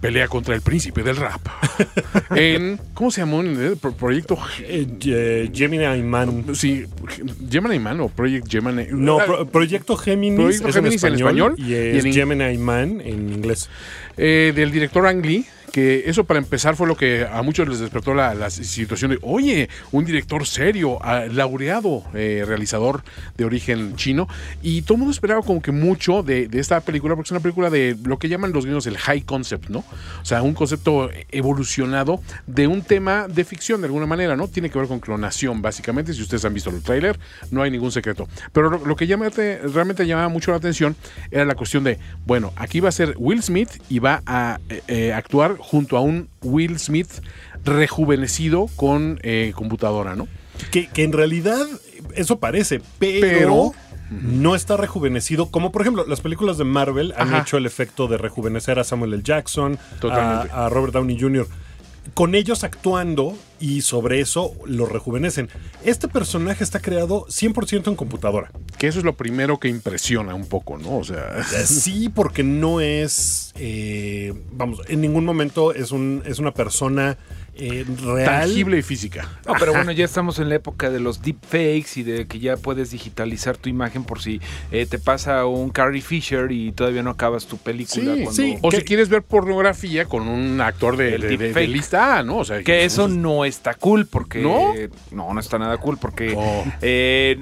pelea contra el príncipe del rap. [LAUGHS] en, ¿cómo se llamó? El proyecto Eh, Gemini Man. Sí, Gemini Man o Project Gemini. No, Ah, Pro- Proyecto Géminis, Proyecto es Géminis en en español, y en Gemini Man en inglés. Eh, del director Ang Lee, que eso para empezar fue lo que a muchos les despertó la, situación de, oye, un director serio, laureado eh, realizador de origen chino, y todo el mundo esperaba como que mucho de, esta película, porque es una película de lo que llaman los gringos el high concept, ¿no? O sea, un concepto evolucionado de un tema de ficción de alguna manera, ¿no? Tiene que ver con clonación, básicamente, si ustedes han visto el tráiler, no hay ningún secreto. Pero lo, que llama- realmente llamaba mucho la atención era la cuestión de, bueno, aquí va a ser Will Smith y va a eh, eh, actuar junto a un Will Smith rejuvenecido con eh, computadora, ¿no? Que, que en realidad eso parece, pero, Pero- no está rejuvenecido. Como por ejemplo, las películas de Marvel han Ajá. hecho el efecto de rejuvenecer a Samuel L. Jackson, a Robert Downey Jr. Con ellos actuando y sobre eso lo rejuvenecen. Este personaje está creado 100% en computadora. Que eso es lo primero que impresiona un poco, ¿no? O sea, Eh, [LAUGHS] Sí, porque no es, eh, vamos, en ningún momento es, un, es una persona eh, real. Tangible y física. No, pero bueno, ya estamos en la época de los deepfakes y de que ya puedes digitalizar tu imagen por si eh, te pasa un Carrie Fisher y todavía no acabas tu película. Sí, cuando- sí. O si quieres ver pornografía con un actor de, El de- de- de deepfake. lista A, ¿no? O sea, Que eso no está cool porque... ¿No? No, no está nada cool porque Oh. eh,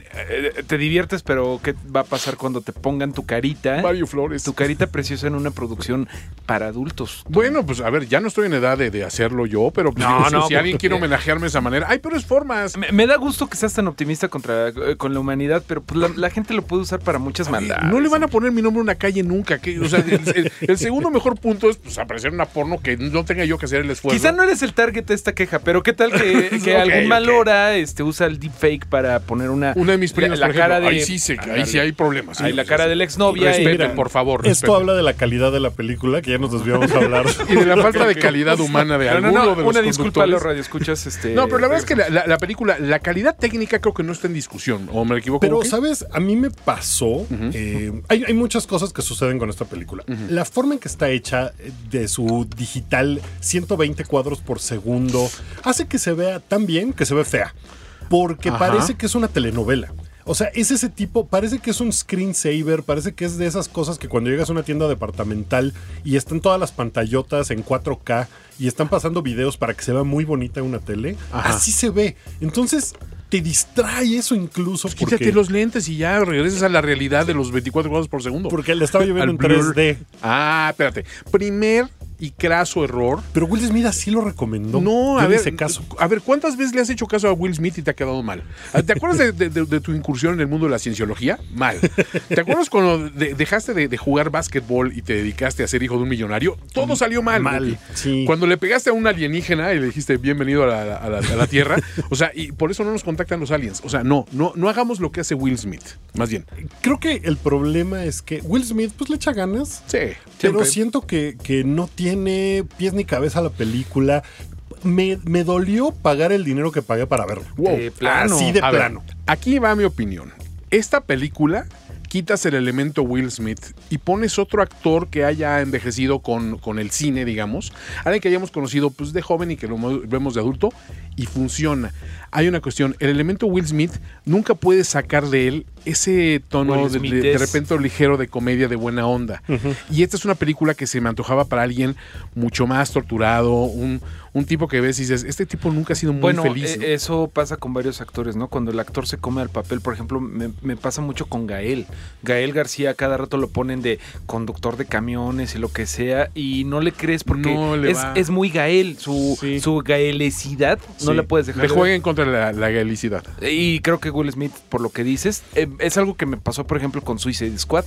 te diviertes, pero ¿qué va a pasar cuando te pongan tu carita? Mario Flores. Tu carita preciosa en una producción para adultos. Bueno, pues a ver, ya no estoy en edad de, de hacerlo yo, pero pues, No, [LAUGHS] no, si alguien quiere homenajearme de esa manera, hay peores formas. Me, me da gusto que seas tan optimista contra, eh, con la humanidad, pero pues la, la gente lo puede usar para muchas maldades. No le van a poner mi nombre a una calle nunca. que- o sea, el, el- el [LAUGHS] segundo mejor punto es pues, aparecer en una porno que no tenga yo que hacer el esfuerzo. Quizá no eres el target de esta queja, pero ¿qué tal que, [LAUGHS] algún ok. mal hora este, usa el deepfake para poner una... Una de mis primas, la, por la ejemplo, cara de... ahí sí, se- ahí sí hay problemas. sí. Ahí la cara de la exnovia. y- Respeten, Mira, por favor. Esto habla de la calidad de la película, que ya nos desviamos a hablar. Y de la falta de calidad humana de No, no, alguno no, de los una disculpa a los radioescuchas. Este, No, pero la verdad es que la, la- la película, la calidad técnica creo que no está en discusión. ¿O me equivoco? Pero? ¿sabes? A mí me pasó. eh, hay, hay muchas cosas que suceden con esta película. La forma en que está hecha eh, de su digital 120 cuadros por segundo hace que se vea tan bien que se ve fea. Porque Ajá. parece que es una telenovela. O sea, es ese tipo, parece que es un screensaver, parece que es de esas cosas que cuando llegas a una tienda departamental y están todas las pantallotas en 4K y están pasando videos para que se vea muy bonita una tele, Ajá. así se ve. Entonces, te distrae eso incluso Pues Quítate porque, los lentes y ya regresas a la realidad de los 24 cuadros por segundo. porque le estaba lloviendo en blur. 3D. Ah, espérate. Primer y craso error. Pero Will Smith así lo recomendó. No, a ver, hice caso. a ver, ¿cuántas veces le has hecho caso a Will Smith y te ha quedado mal? ¿Te acuerdas de, de- de- de tu incursión en el mundo de la cienciología? Mal. ¿Te acuerdas cuando de- dejaste de, jugar básquetbol y te dedicaste a ser hijo de un millonario? Todo salió mal. Mal, sí. Cuando le pegaste a un alienígena y le dijiste bienvenido a la, a la- a la Tierra, o sea, y por eso no nos contactan los aliens. O sea, no, no, no hagamos lo que hace Will Smith. Más bien. Creo que el problema es que Will Smith pues le echa ganas. Sí. Pero siempre. siento que, que no tiene pies ni cabeza la película. Me, me dolió pagar el dinero que pagué para verlo. Wow. De plano. Así de A ver, plano. aquí va mi opinión. Esta película quitas el elemento Will Smith y pones otro actor que haya envejecido con, con el cine, digamos, alguien que hayamos conocido pues, de joven y que lo mo- vemos de adulto, y funciona. Hay una cuestión, el elemento Will Smith nunca puedes sacar de él ese tono de, repente ligero de comedia de buena onda. Y esta es una película que se me antojaba para alguien mucho más torturado, un, un tipo que ves y dices, este tipo nunca ha sido muy Bueno, feliz. ¿no? eso pasa con varios actores, ¿no? Cuando el actor se come al papel, por ejemplo, me, me pasa mucho con Gael. Gael García cada rato lo ponen de conductor de camiones y lo que sea, y no le crees porque No le es, muy Gael. Su, Sí. su gaelecidad no Sí. la puedes dejar. Le de en contra la, la galicidad. Y creo que Will Smith, por lo que dices, eh, es algo que me pasó, por ejemplo, con Suicide Squad.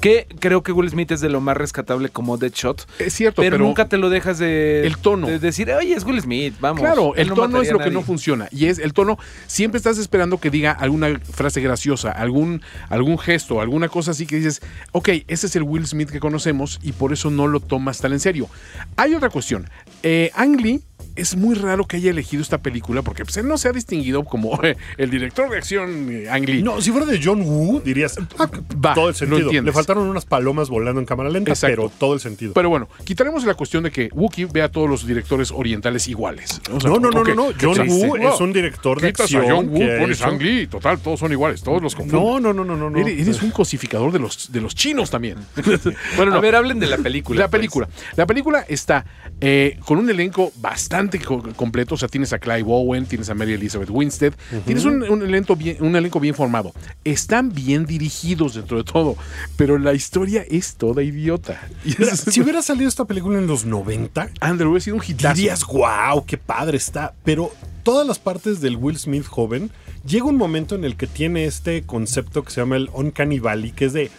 Que creo que Will Smith es de lo más rescatable como Deadshot. Es cierto, Pero, pero, nunca te lo dejas de. El tono. De decir, oye, es Will Smith, vamos. Claro, el no tono es lo que no nadie". funciona. Y es el tono, siempre estás esperando que diga alguna frase graciosa, algún, algún gesto, alguna cosa así que dices, ok, ese es el Will Smith que conocemos y por eso no lo tomas tan en serio. Hay otra cuestión. Eh, Ang Lee es muy raro que haya elegido esta película porque pues, él no se ha distinguido como [LAUGHS] eh, el director de acción eh, Ang Lee. No, si fuera de John Woo, dirías, ah, Va, todo el sentido. Le faltaron unas palomas volando en cámara lenta, Exacto. pero todo el sentido. Pero bueno, quitaremos la cuestión de que Wookiee ve a todos los directores orientales iguales. O sea, no, no, no, no, no. John ¿qué Woo es un director de Quitas acción. a John Woo, pones Ang Lee, total, todos son iguales, todos los confunden. No, no, no, no, no. no. Eres, eres un cosificador de los, de los chinos también. [LAUGHS] bueno, A ver, hablen de la película. La pues. película. La película está eh, con un elenco bastante co- completo. O sea, tienes a Clive Owen, tienes a Mary Elizabeth Winstead, tienes un, un elenco bien, un elenco bien formado. Están bien dirigidos dentro de todo, pero la historia es toda idiota. [LAUGHS] Mira, si hubiera salido esta película en los 90, Andrew, hubiera sido un hitazo. dirías, wow, qué padre está. Pero todas las partes del Will Smith joven, llega un momento en el que tiene este concepto que se llama el Uncanny Valley, que es de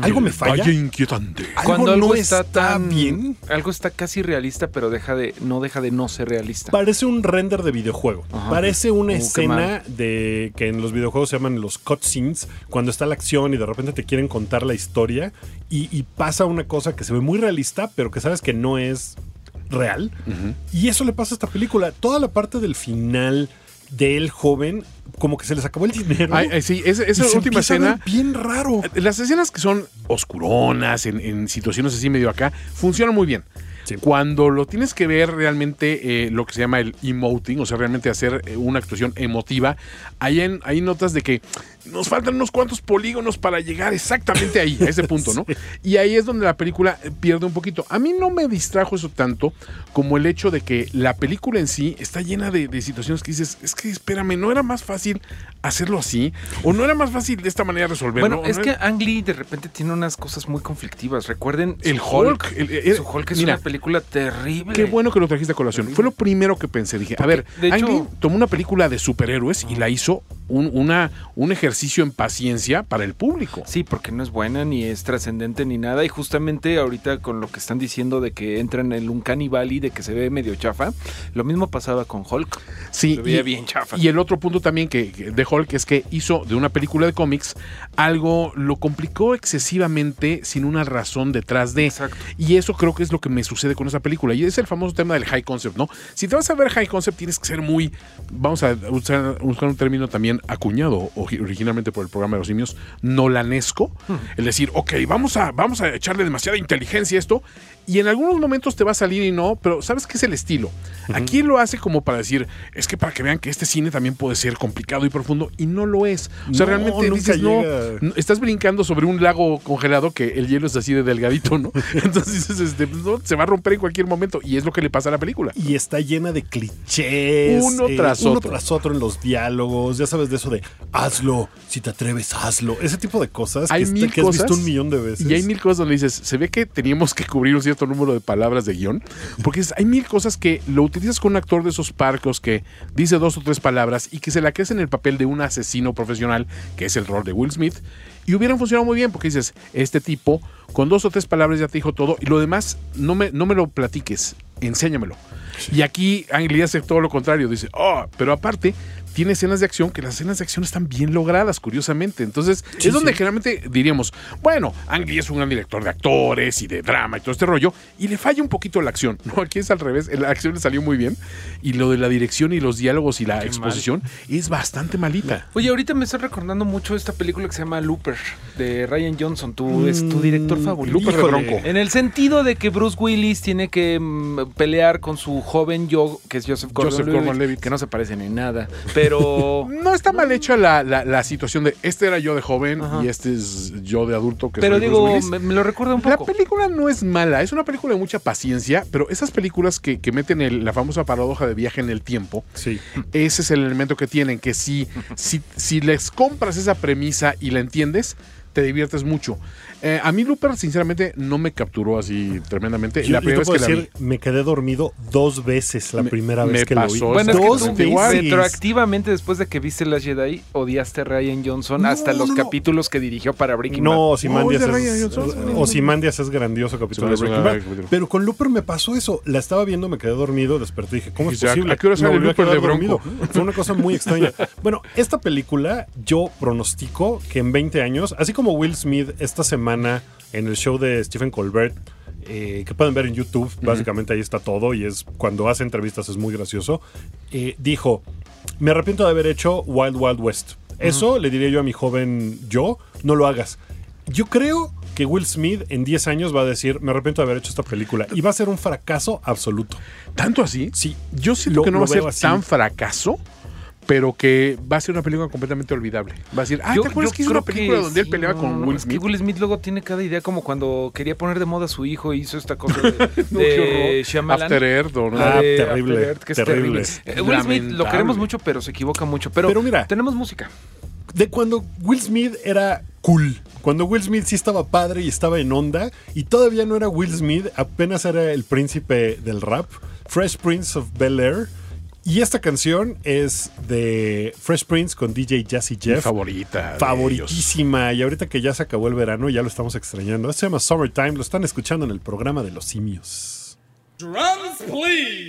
algo me falla. Valle inquietante. Algo Cuando algo no está, está tan bien. Algo está casi realista, pero deja de, no deja de no ser realista. Parece un render de videojuego. Ajá. Parece una Uh, escena de que en los videojuegos se llaman los cutscenes, cuando está la acción y de repente te quieren contar la historia y, y pasa una cosa que se ve muy realista, pero que sabes que no es real. Y eso le pasa a esta película. Toda la parte del final del joven, como que se les acabó el dinero. Ay, ay, sí, esa, y esa se última empieza a ver escena. bien raro. Las escenas que son oscuronas, en, en situaciones así medio acá, funcionan muy bien. Cuando lo tienes que ver realmente eh, lo que se llama el emoting, o sea, realmente hacer eh, una actuación emotiva, ahí, en, ahí notas de que nos faltan unos cuantos polígonos para llegar exactamente ahí, a ese punto, ¿no? [LAUGHS] Y ahí es donde la película pierde un poquito. A mí no me distrajo eso tanto como el hecho de que la película en sí está llena de, de situaciones que dices, es que espérame, ¿no era más fácil hacerlo así? ¿O no era más fácil de esta manera resolverlo? Bueno, es ¿No que Ang Lee de repente tiene unas cosas muy conflictivas. Recuerden El su Hulk, el- el- su Hulk es mira, una película terrible. Qué bueno que lo trajiste a colación. Fue lo primero que pensé. Dije, a ver, Ang Lee tomó una película de superhéroes y la hizo un, una, un ejercicio en paciencia para el público. Sí, porque no es buena ni es trascendente ni nada. Y justamente ahorita con lo que están diciendo de que entran en un Valley, de que se ve medio chafa, lo mismo pasaba con Hulk. Sí, Se veía y, bien chafa. y el otro punto también que, de Hulk es que hizo de una película de cómics algo, lo complicó excesivamente sin una razón detrás de. Exacto. Y eso creo que es lo que me sucede con esa película. Y es el famoso tema del high concept, ¿no? Si te vas a ver high concept, tienes que ser muy, vamos a usar, buscar un término también acuñado ori- originalmente por el programa de los simios, nolanesco. El decir, ok, vamos a, vamos a echarle demasiada inteligencia a esto. Y en algunos momentos te va a salir y no, pero ¿sabes qué es el estilo? Aquí lo hace como para decir, es que para que vean que este cine también puede ser complicado y profundo, y no lo es. O sea, No, realmente nunca dices, no, llega. no, estás brincando sobre un lago congelado que el hielo es así de delgadito, ¿no? [LAUGHS] Entonces dices, este, pues, no, se va a romper en cualquier momento, y es lo que le pasa a la película. Y está llena de clichés. Uno tras uno otro. tras otro en los diálogos. Ya sabes de eso de hazlo, si te atreves, hazlo. Ese tipo de cosas Hay que, mil que has cosas. visto un millón de veces. Y hay mil cosas donde dices, se ve que teníamos que cubrir un cierto número de palabras de guion, porque hay mil cosas que lo utilizas con un actor de esos parcos que dice dos o tres palabras y que se la crees en el papel de un asesino profesional, que es el rol de Will Smith, y hubieran funcionado muy bien, porque dices, este tipo con dos o tres palabras ya te dijo todo, y lo demás no me, no me lo platiques, enséñamelo. Y aquí Ang Lee hace todo lo contrario, dice, oh, pero aparte tiene escenas de acción que las escenas de acción están bien logradas, curiosamente. Entonces, es donde generalmente diríamos, bueno, Ang Lee es un gran director de actores y de drama y todo este rollo, y le falla un poquito la acción. No, aquí es al revés, la acción le salió muy bien, y lo de la dirección y los diálogos y la exposición es bastante malita. Oye, ahorita me estoy recordando mucho esta película que se llama Looper, de Ryan Johnson. Tú es tu director favorito. Looper de. Bronco. En el sentido de que Bruce Willis tiene que mm, pelear con su joven yo, que es Joseph Joseph Gordon-Levitt, Gordon-Levitt. que no se parecen en nada, pero [LAUGHS] No está mal hecha la, la- la situación de este era yo de joven Ajá. y este es yo de adulto que pero soy digo, me, me lo recuerda un La poco. película no es mala, es una película de mucha paciencia, pero esas películas que, que meten el- la famosa paradoja de viaje en el tiempo, Sí. ese es el elemento que tienen, que si, [LAUGHS] si, si les compras esa premisa y la entiendes, te diviertes mucho. Eh, a mí Looper, sinceramente, no me capturó así tremendamente. Yo, la yo primera te vez puedo que la decir, me quedé dormido dos veces la Me- primera me vez que lo vi. pasó Bueno, es que dos tú veces. retroactivamente después de que viste Last Jedi, odiaste a Ryan Johnson No, hasta los no, capítulos que dirigió para Breaking Bad. No, Ozymandias es es. Ozymandias grandioso capítulo de Breaking Bad. Pero con Looper me pasó eso. La estaba viendo, me quedé dormido, desperté y dije, ¿cómo es Dice, ¿a- posible? a qué hora Me sale volví a Looper de Bronco? Fue una cosa muy extraña. Bueno, esta película yo pronostico que en 20 años, así como Will Smith esta semana en el show de Stephen Colbert, eh, que pueden ver en YouTube, básicamente ahí está todo y es cuando hace entrevistas es muy gracioso, eh, dijo, me arrepiento de haber hecho Wild Wild West. Eso le diría yo a mi joven yo, no lo hagas. Yo creo que Will Smith en 10 años va a decir, me arrepiento de haber hecho esta película y va a ser un fracaso absoluto. ¿Tanto así? Sí, Yo siento Lo- que no va a ser así. tan fracaso, pero que va a ser una película completamente olvidable. Va a decir, ah, Yo- ¿te acuerdas que hizo una película donde él peleaba no, con Will es que Smith? Will Smith luego tiene cada idea como cuando quería poner de moda a su hijo y hizo esta cosa de, [LAUGHS] No, de. Shyamalan. After Earth, o no. La Ah, de terrible, After Earth, que es terrible. terrible. Eh, Will Smith lo queremos mucho, pero se equivoca mucho. Pero, Pero mira. tenemos música. de cuando Will Smith era cool. Cuando Will Smith sí estaba padre y estaba en onda. Y todavía no era Will Smith, apenas era el príncipe del rap. Fresh Prince of Bel Air. Y esta canción es de Fresh Prince con DJ Jazzy Mi Jeff. favorita. Favoritísima. Y ahorita que ya se acabó el verano, ya lo estamos extrañando. Esto se llama Summertime. Lo están escuchando en el programa de los simios. Drums, please.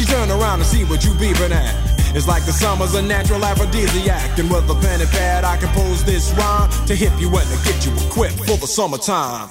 She turn around to see what you beeping at. It's like the summer's a natural aphrodisiac. And with a pen and pad, I compose this rhyme to hip you and to get you equipped for the summertime.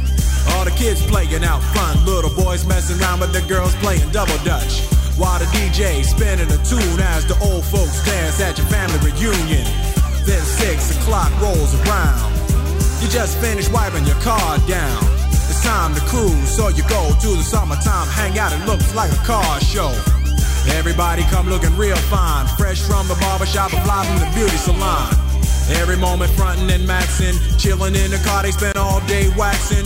All the kids playing out front, little boys messing around with the girls playing double dutch. While the DJ spinning a tune as the old folks dance at your family reunion. Then six o'clock rolls around. You just finished wiping your car down. It's time to cruise, so you go to the summertime hangout. It looks like a car show. Everybody come looking real fine, fresh from the barbershop and fly from the beauty salon. Every moment frontin' and maxin', chillin' in the car, they spend all day waxing,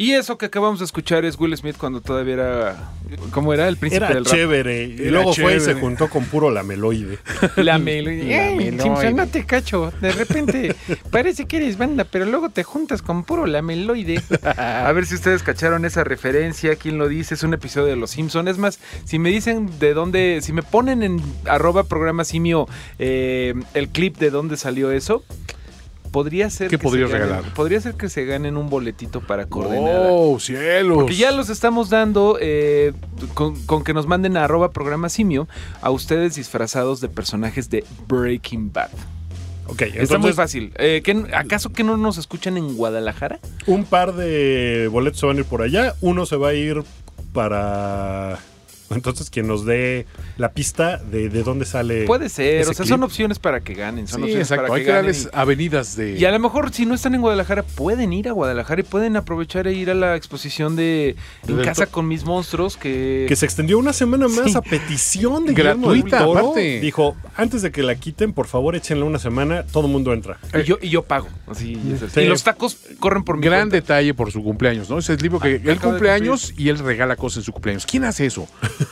Y eso que acabamos de escuchar es Will Smith cuando todavía era. ¿Cómo era? El príncipe Era del rap. chévere. Y Era luego fue y se chévere. juntó con puro lameloide. [LAUGHS] La melodía. Ey, Ey, Simpson, no te cacho. De repente [LAUGHS] parece que eres banda, pero luego te juntas con puro lameloide. [LAUGHS] A ver si ustedes cacharon esa referencia, quién lo dice, es un episodio de Los Simpson. Es más, si me dicen de dónde, si me ponen en arroba programa simio eh, el clip de dónde salió eso, podría ser ¿Qué que podrías ganen- regalar? podría ser que se ganen un boletito para coordenada. Oh, cielos. Porque ya los estamos dando eh, con, con que nos manden a arroba programa simio a ustedes disfrazados de personajes de Breaking Bad. Ok, Está muy entonces fácil. Eh, ¿qué- ¿Acaso que no nos escuchan en Guadalajara? un par de boletos se van a ir por allá. Uno se va a ir para... Entonces, quien nos dé la pista de, de dónde sale. Puede ser, ese o sea, clip. son opciones para que ganen. Son Sí, opciones exacto. para Hay que que ganen. darles avenidas de. Y a lo mejor si no están en Guadalajara pueden ir a Guadalajara y pueden aprovechar e ir a la exposición de En casa to- con mis monstruos que, Que se extendió una semana más Sí. a petición de Guillermo del Gratuita, Toro. aparte. Dijo, antes de que la quiten, por favor, échenle una semana, todo el mundo entra. y yo, y yo pago. Así. Sí. Y los tacos corren por mi Gran cuenta. detalle por su cumpleaños, ¿no? Es el libro que Ah, él cumpleaños y él regala cosas en su cumpleaños. ¿Quién hace eso?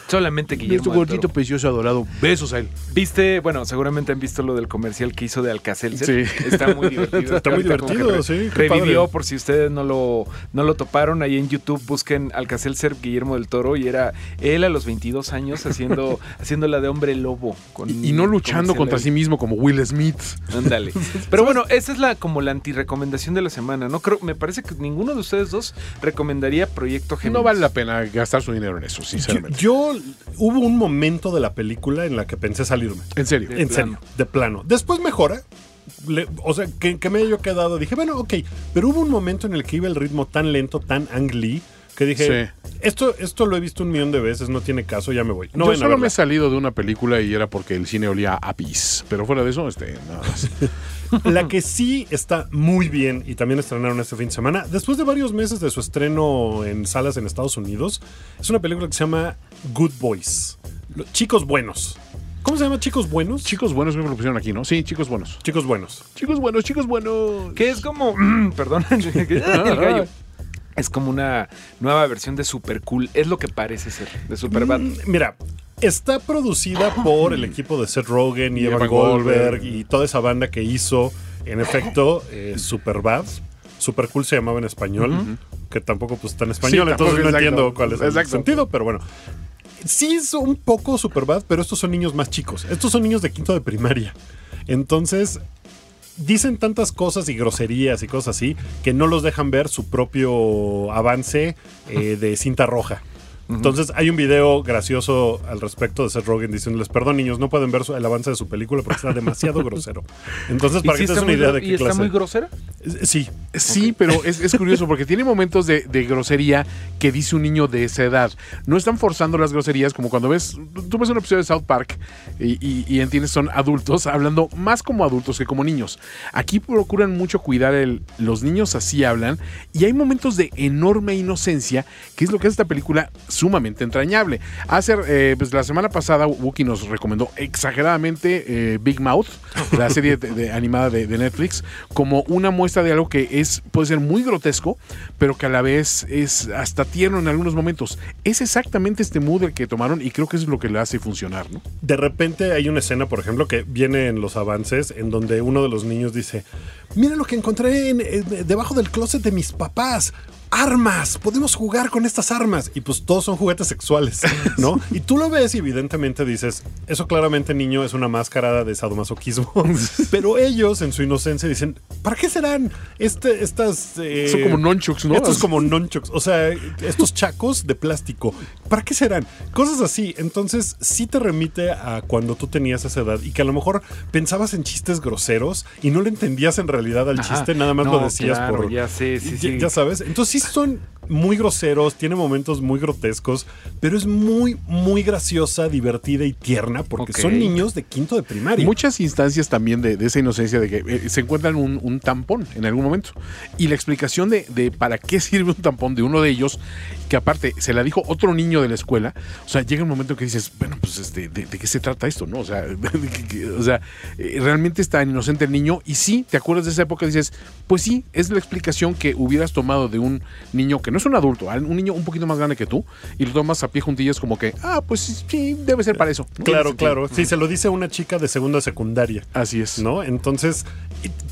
Solamente Guillermo. Nuestro gordito precioso adorado. Besos a él. Viste, bueno, seguramente han visto lo del comercial que hizo de Alcacelser. Sí. Está muy [LAUGHS] divertido. Está muy divertido, re- sí, Revivió, padre. por si ustedes no lo, no lo toparon, ahí en YouTube busquen Alcacelser Guillermo del Toro y era él a los 22 años haciendo, [LAUGHS] haciendo la de hombre lobo. Con, Y, y no luchando contra sí mismo como Will Smith. Ándale. [LAUGHS] Pero bueno, esa es la como la antirecomendación de la semana. No creo, me parece que ninguno de ustedes dos recomendaría Proyecto Géminis. No vale la pena gastar su dinero en eso, Yo, sinceramente. Yo- hubo un momento de la película en la que pensé salirme. en serio. De en plano. serio, de plano. Después mejora. Le- o sea, que, que me haya yo quedado. Dije, bueno, ok. Pero hubo un momento en el que iba el ritmo tan lento, tan Ang Lee, que dije, esto, esto lo he visto un millón de veces, no tiene caso, ya me voy. No yo a solo me he salido de una película y era porque el cine olía a pis. Pero fuera de eso, este, nada más. [LAUGHS] La que sí está muy bien y también estrenaron este fin de semana, después de varios meses de su estreno en salas en Estados Unidos, es una película que se llama Good Boys. Lo- Chicos buenos. ¿Cómo se llama Chicos buenos? chicos buenos que lo pusieron aquí, ¿no? Sí, chicos buenos. Chicos buenos. Chicos buenos, chicos buenos. Que es como. [CLEARS THROAT] perdón, [LAUGHS] el [LAUGHS] gallo. Es como una nueva versión de Super Cool. Es lo que parece ser, de Superbad. Mm, Mira, está producida [CLEARS THROAT] por el equipo de Seth Rogen y, Y Evan Evan Goldberg, Goldberg. y toda esa banda que hizo, en efecto, [CLEARS THROAT] eh, Superbad. Super Cool se llamaba en español, que tampoco pues está en español, Sí, entonces no exacto. entiendo cuál es el Exacto. sentido, pero bueno. Sí es un poco Superbad, pero estos son niños más chicos. Estos son niños de quinto de primaria. Entonces, dicen tantas cosas y groserías y cosas así que no los dejan ver su propio avance eh, de cinta roja. Entonces hay un video gracioso al respecto de Seth Rogen diciéndoles, perdón niños, no pueden ver su- el avance de su película porque está demasiado [LAUGHS] grosero. Entonces, ¿Y para que te está des una idea de ¿Y qué está clase. muy grosera? Eh, Sí, Sí, pero es, es [LAUGHS] curioso porque tiene momentos de, de grosería que dice un niño de esa edad. No están forzando las groserías como cuando ves, tú ves un episodio de South Park y, y, y entiendes son adultos hablando más como adultos que como niños. Aquí procuran mucho cuidar el, los niños así hablan y hay momentos de enorme inocencia que es lo que es esta película sumamente entrañable. Hace, eh, pues la semana pasada Wookie nos recomendó exageradamente eh, Big Mouth, la [LAUGHS] serie de- de- animada de, de Netflix, como una muestra de algo que es puede ser muy grotesco, pero que a la vez es hasta tierno en algunos momentos. Es exactamente este mood el que tomaron y creo que eso es lo que le hace funcionar, ¿no? de repente hay una escena, por ejemplo, que viene en los avances, en donde uno de los niños dice, mira lo que encontré en- en- debajo del closet de mis papás. Armas, podemos jugar con estas armas. Y pues todos son juguetes sexuales, [LAUGHS] ¿no? Y tú lo ves y evidentemente dices, eso claramente niño es una máscara de sadomasoquismo. [LAUGHS] Pero ellos en su inocencia dicen, ¿para qué serán este, estas... eh, Son como nunchucks, ¿no? Estos como nunchucks, o sea, estos chacos de plástico. ¿Para qué serán? Cosas así. Entonces, sí te remite a cuando tú tenías esa edad y que a lo mejor pensabas en chistes groseros y no le entendías en realidad al Ajá. chiste, nada más lo decías claro, por. ya sé, sí, ya, sí. ya sabes. Entonces, sí muy groseros, tiene momentos muy grotescos, pero es muy, muy graciosa, divertida y tierna porque son niños de quinto de primaria. Muchas instancias también de, de esa inocencia de que eh, se encuentran un, un tampón en algún momento. Y la explicación de, de para qué sirve un tampón de uno de ellos, que aparte se la dijo otro niño de la escuela, o sea, llega un momento que dices, bueno, pues este, de, de qué se trata esto? ¿no? O sea, [LAUGHS] o sea eh, realmente está inocente el niño y sí, te acuerdas de esa época dices, pues sí, es la explicación que hubieras tomado de un niño que no es un adulto, a un niño un poquito más grande que tú, y lo tomas a pie juntillas como que, ah, pues sí, debe ser para eso. ¿no? Claro, Sí, claro. Sí, se lo dice una chica de segunda secundaria. Así es. ¿no? Entonces,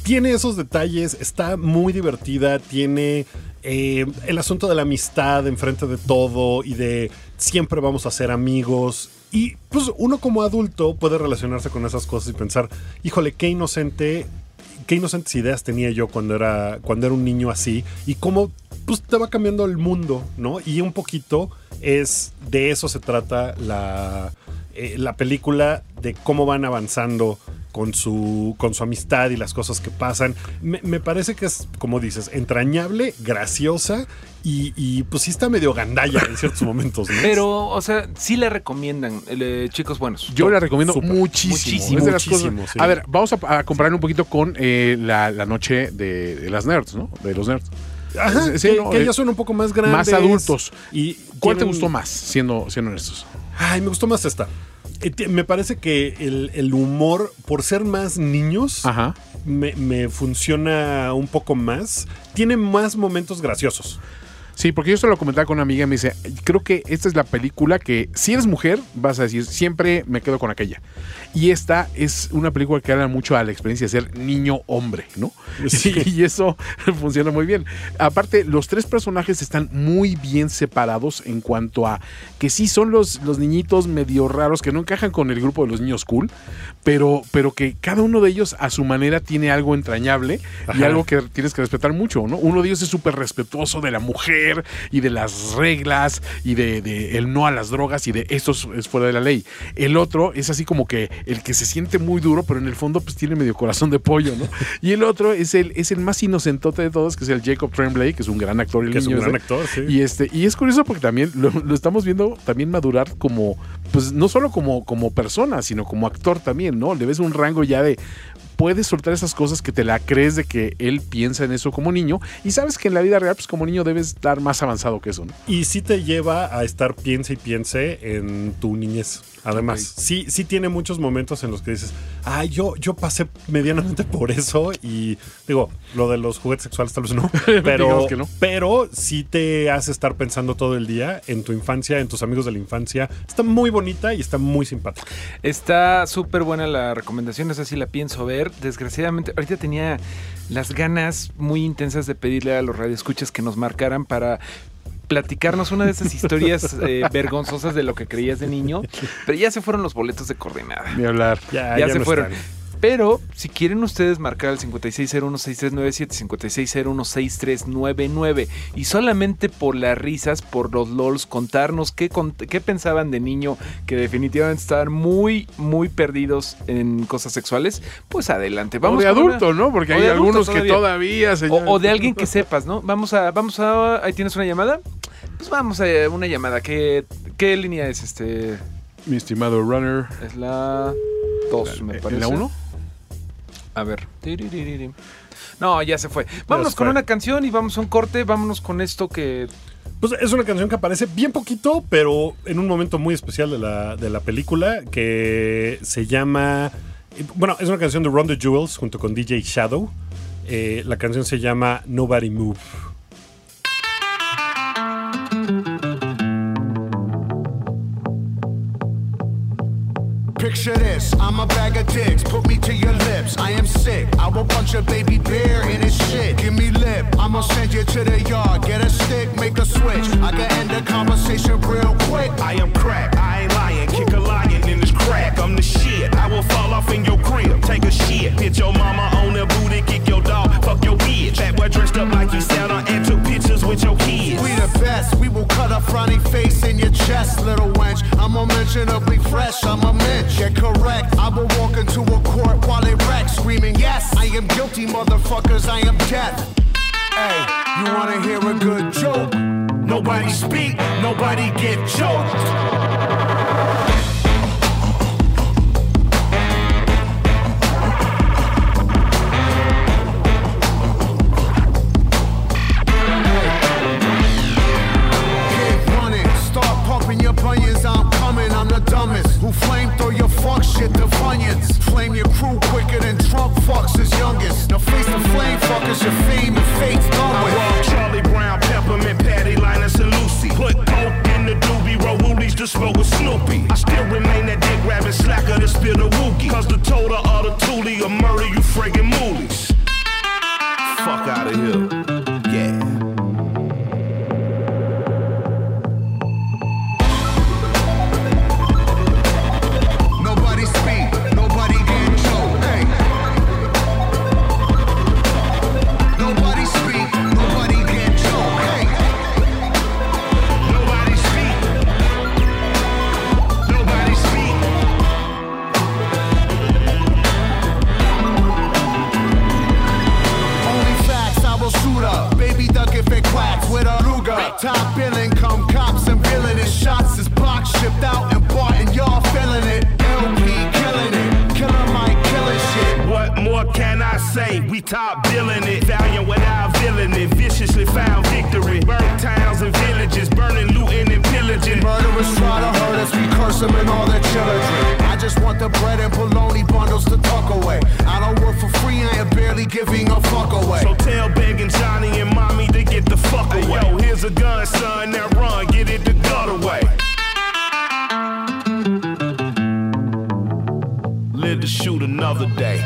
tiene esos detalles, está muy divertida, tiene eh, el asunto de la amistad enfrente de todo y de siempre vamos a ser amigos. Y pues uno como adulto puede relacionarse con esas cosas y pensar, híjole, qué inocente, qué inocentes ideas tenía yo cuando era, cuando era un niño así y cómo pues te va cambiando el mundo, ¿no? Y un poquito es de eso se trata la, eh, la película, de cómo van avanzando con su, con su amistad y las cosas que pasan. Me, me parece que es, como dices, entrañable, graciosa y, y, pues sí está medio gandalla en ciertos [LAUGHS] momentos, ¿no? Pero, o sea, sí le recomiendan, eh, chicos buenos. Yo la recomiendo muchísimo. Muchísimo, Es de las muchísimo, cosas- sí. A ver, vamos a, a comparar un poquito con eh, la, la noche de, de las nerds, ¿no? De los nerds. Ajá, Sí, que, no, que eh, ya son un poco más grandes. Más adultos. Y ¿Cuál te gustó más, siendo, siendo honestos? Ay, me gustó más esta. Me parece que el, el humor, por ser más niños, Ajá. me, me funciona un poco más. Tiene más momentos graciosos. Sí, porque yo se lo comentaba con una amiga y me dice, creo que esta es la película que si eres mujer vas a decir, siempre me quedo con aquella. Y esta es una película que habla mucho a la experiencia de ser niño hombre, ¿no? [LAUGHS] Sí. [LAUGHS] Y, eso [LAUGHS] funciona muy bien. Aparte, los tres personajes están muy bien separados en cuanto a que sí son los, los niñitos medio raros que no encajan con el grupo de los niños cool, pero, pero que cada uno de ellos a su manera tiene algo entrañable y algo que tienes que respetar mucho, ¿no? Uno de ellos es súper respetuoso de la mujer y de las reglas y de, de el no a las drogas y de esto es- fuera de la ley. El otro es así como que el que se siente muy duro, pero en el fondo pues tiene medio corazón de pollo, ¿no? Y el otro es el, es el más inocentote de todos, que es el Jacob Tremblay, que es un gran actor. El Que es un niño gran ese. actor, sí. Y este, y es curioso porque también lo, lo estamos viendo también madurar como, pues no solo como, como persona, sino como actor también, ¿no? Le ves un rango ya de puedes soltar esas cosas que te la crees de que él piensa en eso como niño y sabes que en la vida real pues como niño debes estar más avanzado que eso, ¿no? Y sí te lleva a estar piense y piense en tu niñez. Además, sí, sí tiene muchos momentos en los que dices, ay, yo, yo pasé medianamente [LAUGHS] por eso y digo, lo de los juguetes sexuales tal vez no, [LAUGHS] pero, que no. pero sí te hace estar pensando todo el día en tu infancia, en tus amigos de la infancia. Está muy bonita y está muy simpática. Está súper buena la recomendación, esa sí la pienso ver. Desgraciadamente, ahorita tenía las ganas muy intensas de pedirle a los radioescuchas que nos marcaran para platicarnos una de esas [LAUGHS] historias eh, vergonzosas de lo que creías de niño, pero ya se fueron los boletos de coordenada. Ni hablar. Ya, ya, ya se no fueron. están. Pero si quieren ustedes marcar al 56016397, 56016399 y solamente por las risas, por los lols, contarnos qué, qué pensaban de niño que definitivamente estaban muy, muy perdidos en cosas sexuales, pues adelante. Vamos o de una- adulto, ¿no? Porque hay algunos que todavía, señor. o, o de alguien que sepas, ¿no? Vamos a, vamos a, ahí tienes una llamada. Pues vamos a una llamada. ¿Qué, qué línea es este? Mi estimado runner. Es la 2, me ¿En parece. la uno? A ver. No, ya se fue. Vámonos se con una canción y vamos a un corte. Vámonos con esto que. Pues es una canción que aparece bien poquito, pero en un momento muy especial de la, de la película que se llama. Bueno, es una canción de Ron the Jewels junto con DJ Shadow. Eh, la canción se llama Nobody Move. Picture this, I'm a bag of dicks, put me to your lips. I am sick, I will punch a baby bear in his shit. Give me lip, I'ma send you to the yard. Get a stick, make a switch. I can end the conversation real quick. I am crack, I ain't lying. Kick a lion crack. I'm the shit. I will fall off in your crib. Take a shit. Hit your mama on the booty. Kick your dog. Fuck your bitch. That boy dressed up like you Santa and took pictures with your kids. We the best, we will cut a frowny face in your chest, little wench. I'm unmentionably fresh, I'm a mensch. Yeah, correct, I will walk into a court while it wrecks, screaming, Yes, I am guilty, motherfuckers, I am death. Hey, you wanna hear a good joke? Nobody speak, nobody get choked. Fuck shit to funyuns? Flame your crew quicker than Trump fucks his youngest. Now face the flame fuckers, your fame and fate's done I with. roll Charlie Brown, Peppermint, Patty, Linus, and Lucy. Put coke in the doobie, roll woolies to smoke with Snoopy. I still remain that dick rabbit slacker to spill the wookie. Cause the total of the toolie will murder you friggin' moolies. Fuck out of here. Top billing, come cops and villainous shots. This box shipped out and bought and y'all feeling it. LP killing it. Killer Mike killing shit. What more can I say? We top billing it. Valiant without villainy. Viciously found victory. Burnt towns and villages. Burning, looting, and pillaging. Murderers try to hurt us, curse them and all their children. I just want the bread and bologna bundles to tuck away. I don't work for free, I am barely giving a fuck away. So tell begging Johnny and mommy to get the fuck away. Yo, here's a gun, son. Now run, get it the gut away. Live to shoot another day.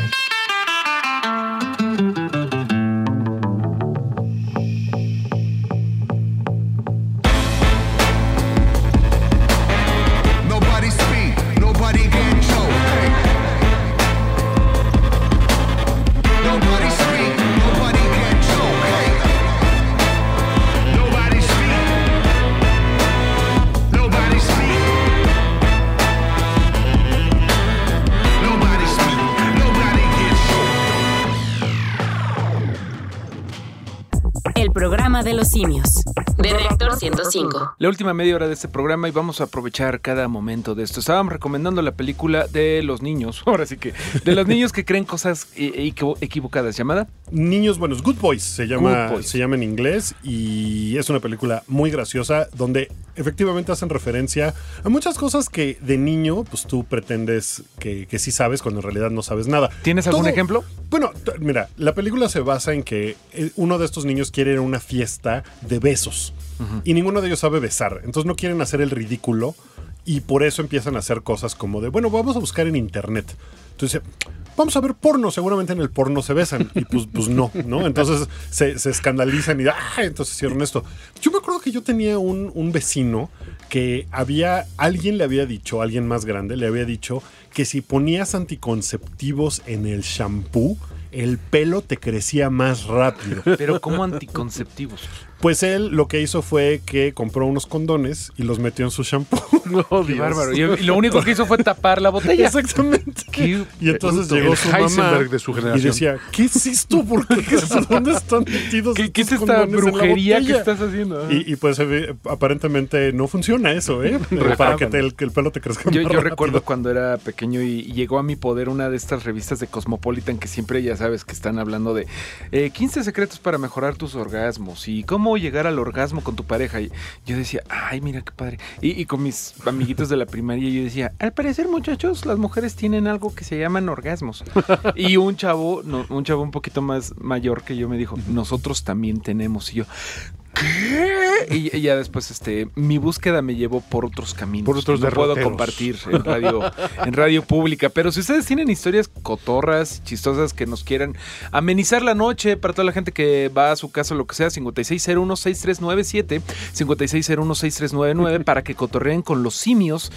De los simios. De Reactor 105. La última media hora de este programa y vamos a aprovechar cada momento de esto. Estábamos recomendando la película de los niños, [LAUGHS] ahora sí que, de los niños que creen cosas eh, equivo- equivocadas, llamada Niños Buenos, Good Boys se llama, Good Boys. se llama en inglés y es una película muy graciosa donde efectivamente hacen referencia a muchas cosas que de niño pues tú pretendes que, que sí sabes cuando en realidad no sabes nada. ¿Tienes algún ejemplo? Bueno, mira, la película se basa en que eh, uno de estos niños quiere ir a una fiesta de besos y ninguno de ellos sabe besar, entonces no quieren hacer el ridículo y por eso empiezan a hacer cosas como de, bueno, vamos a buscar en internet. Entonces, vamos a ver porno, seguramente en el porno se besan. Y pues, pues no, ¿no? Entonces se, se escandalizan y, ¡ah! Entonces hicieron esto. Yo me acuerdo que yo tenía un, un vecino que había, alguien le había dicho, alguien más grande, le había dicho que si ponías anticonceptivos en el shampoo, el pelo te crecía más rápido. Pero como anticonceptivos. Pues él lo que hizo fue que compró unos condones y los metió en su shampoo. [LAUGHS] Qué bárbaro. Y, y lo único que hizo fue tapar la botella. Exactamente. Qué Y entonces bruto. llegó su mamá de su y generación. decía, ¿qué es esto? ¿Por qué? ¿Qué es- ¿Dónde están metidos ¿Qué, qué es esta brujería que botella?" estás haciendo? Y, y pues eh, aparentemente no funciona eso, ¿eh? [LAUGHS] Para que, te- el, que el pelo te crezca Yo, más yo recuerdo cuando era pequeño y, y llegó a mi poder una de estas revistas de Cosmopolitan que siempre ya sabes que están hablando de eh, 15 secretos para mejorar tus orgasmos y cómo llegar al orgasmo con tu pareja. Y yo decía, ay, mira qué padre. Y, con mis amiguitos de la primaria yo decía, al parecer muchachos, las mujeres tienen algo que se llaman orgasmos. y un chavo, un chavo un poquito más mayor que yo me dijo, nosotros también tenemos. Y yo, ¿qué? Y, y ya después, este, mi búsqueda me llevó por otros caminos. Por otros no puedo compartir en radio, en radio pública. Pero si ustedes tienen historias cotorras, chistosas que nos quieran amenizar la noche para toda la gente que va a su casa lo que sea, 5601-6397, 5601-6399, para que cotorreen con los simios.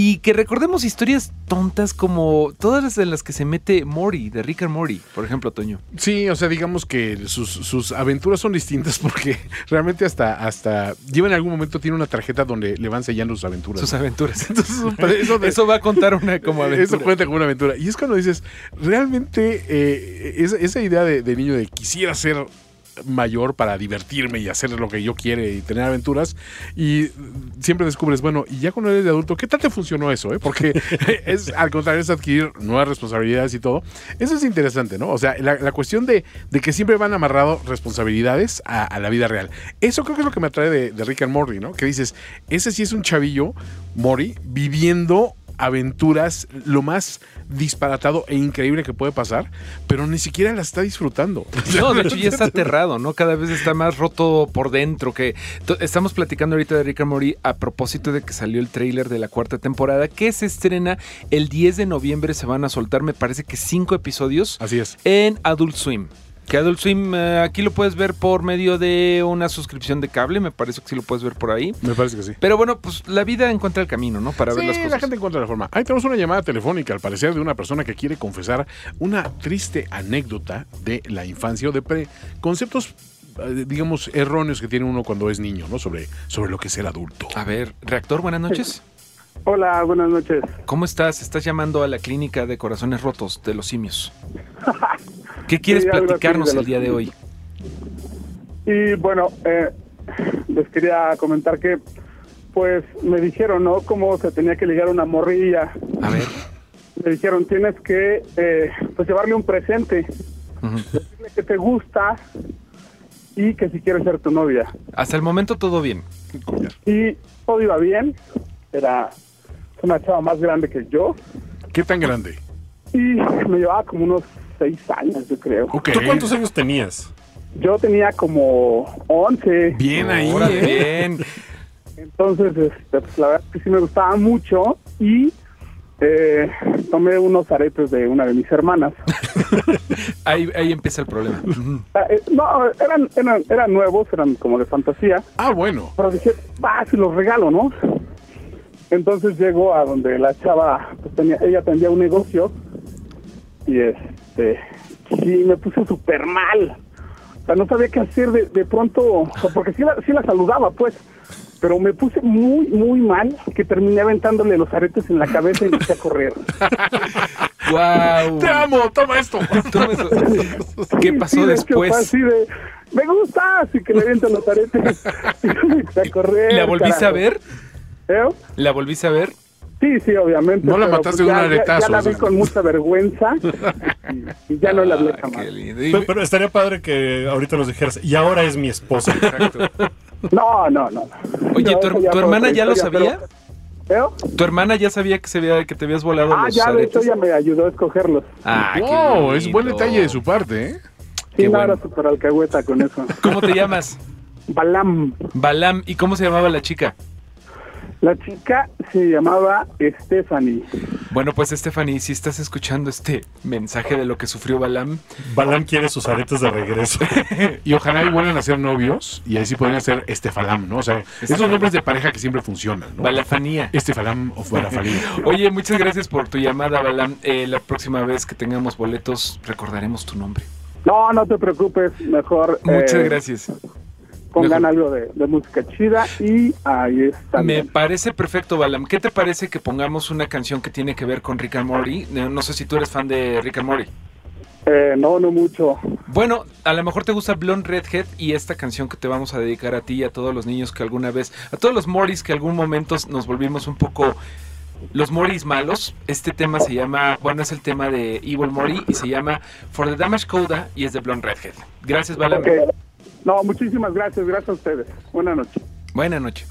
Y que recordemos historias tontas como todas las en las que se mete Mori, de Rick and Morty, por ejemplo, Toño. Sí, o sea, digamos que sus, sus aventuras son distintas [LAUGHS] porque realmente hasta, hasta lleva en algún momento tiene una tarjeta donde le van sellando sus aventuras. Sus ¿no? aventuras. [LAUGHS] Entonces, eso, de- Eso va a contar una como [LAUGHS] aventura. Eso cuenta como una aventura. Y es cuando dices, realmente eh, esa, esa idea de, de niño de quisiera ser mayor para divertirme y hacer lo que yo quiere y tener aventuras y siempre descubres, bueno, y ya cuando eres de adulto, ¿qué tal te funcionó eso? eh? Porque [LAUGHS] es al contrario, es adquirir nuevas responsabilidades y todo. Eso es interesante, ¿no? O sea, la, la cuestión de, de que siempre van amarrado responsabilidades a, a la vida real. Eso creo que es lo que me atrae de, de Rick and Morty, ¿no? Que dices, ese sí es un chavillo, Mori, viviendo aventuras lo más disparatado e increíble que puede pasar, pero ni siquiera la está disfrutando. [LAUGHS] No, de hecho ya está aterrado, ¿no? Cada vez está más roto por dentro. Que estamos platicando ahorita de Rick and Morty a propósito de que salió el tráiler de la cuarta temporada, que se estrena el 10 de noviembre. Se van a soltar, me parece que cinco episodios. Así es. En Adult Swim. Que Adult Swim eh, aquí lo puedes ver por medio de una suscripción de cable, me parece que sí lo puedes ver por ahí. Me parece que sí. Pero bueno, pues la vida encuentra el camino, ¿no? Para ver las cosas. la gente encuentra la forma. Ahí tenemos una llamada telefónica, al parecer, de una persona que quiere confesar una triste anécdota de la infancia o de pre- conceptos, eh, digamos, erróneos que tiene uno cuando es niño, ¿no? Sobre, sobre lo que es ser adulto. A ver, Reactor, buenas noches. Hola, buenas noches. ¿Cómo estás? Estás llamando a la clínica de corazones rotos de los simios. [LAUGHS] ¿Qué quieres Sí, platicarnos de el día de hoy? Y bueno, eh, les quería comentar que, pues, me dijeron, ¿no? Cómo se tenía que ligar una morrilla. A ver. Me dijeron, tienes que, eh, pues, llevarle un presente. Decirle que te gusta y que si quieres ser tu novia. Hasta el momento todo bien. Y todo iba bien. Era es una chava más grande que yo ¿Qué tan grande? y me llevaba como unos seis años, yo creo. ¿Tú cuántos años tenías? Yo tenía como 11. Bien ahí, ¿eh? bien. Entonces, este, pues, la verdad es que sí me gustaba mucho y eh, tomé unos aretes de una de mis hermanas. [LAUGHS] Ahí, ahí empieza el problema. Ah, eh, no, eran, eran, eran nuevos, eran como de fantasía. Ah, bueno. Pero dije, va, si los regalo, ¿no? Entonces llego a donde la chava, pues tenía, ella tendría un negocio y este, sí, me puse súper mal. O sea, no sabía qué hacer de, de pronto, o sea, porque sí la, sí la saludaba, pues. Pero me puse muy, muy mal que terminé aventándole los aretes en la cabeza y empecé a correr. [LAUGHS] ¡Guau! Te amo, toma esto. [LAUGHS] Toma eso. ¿Qué pasó Sí, de hecho, fue después? así de, me gusta, así que le aviento los aretes [LAUGHS] y empecé a correr. ¿La volviste a ver? ¿Eh? ¿La volviste a ver? Sí, sí, obviamente. No la mataste pues, de un ya- ya- aretazo, Ya, la o sea. vi con mucha vergüenza [LAUGHS] y, y ya no la hablé Ah, jamás. qué lindo. Y- Pero, pero estaría padre que ahorita nos dijeras, y ahora es mi esposa. No, no, no. no. Oye, No, ¿tu, ya hermana ya lo sabía? pero- ¿Eh? ¿Tu hermana ya sabía que, se había, que te habías volado Ah, los ya, de hecho, aretes? ella me ayudó a escogerlos. Ah, qué Wow, es buen detalle de su parte, ¿eh? Sí, Qué no, bueno. era súper alcahueta con eso. ¿Cómo te llamas? Balam. Balam. ¿Y cómo se llamaba la chica? La chica se llamaba Stephanie. Bueno, pues Stephanie, si estás escuchando este mensaje de lo que sufrió Balam, Balam quiere sus aretes de regreso. [LAUGHS] Y ojalá y vuelvan a ser novios y ahí sí podrían ser Estefalam, ¿no? O sea, esos nombres de pareja que siempre funcionan, ¿no? Balafanía. Estefalam o Balafalía. Oye, muchas gracias por tu llamada, Balam. Eh, la próxima vez que tengamos boletos, recordaremos tu nombre. No, no te preocupes, mejor Muchas eh, gracias. Pongan Mejor. algo de, de música chida y ahí está. Me parece perfecto, Balam. ¿Qué te parece que pongamos una canción que tiene que ver con Rick and Morty? No sé si tú eres fan de Rick and Morty. Eh, no, no mucho. Bueno, a lo mejor te gusta Blonde Redhead y esta canción que te vamos a dedicar a ti y a todos los niños que alguna vez, a todos los Mortys que algún momento nos volvimos un poco los Mortys malos. Este tema se llama, bueno, es el tema de Evil Morty y se llama For the Damage Coda y es de Blonde Redhead. Gracias, Balam. No, muchísimas gracias, gracias a ustedes. Buenas noches. Buenas noches.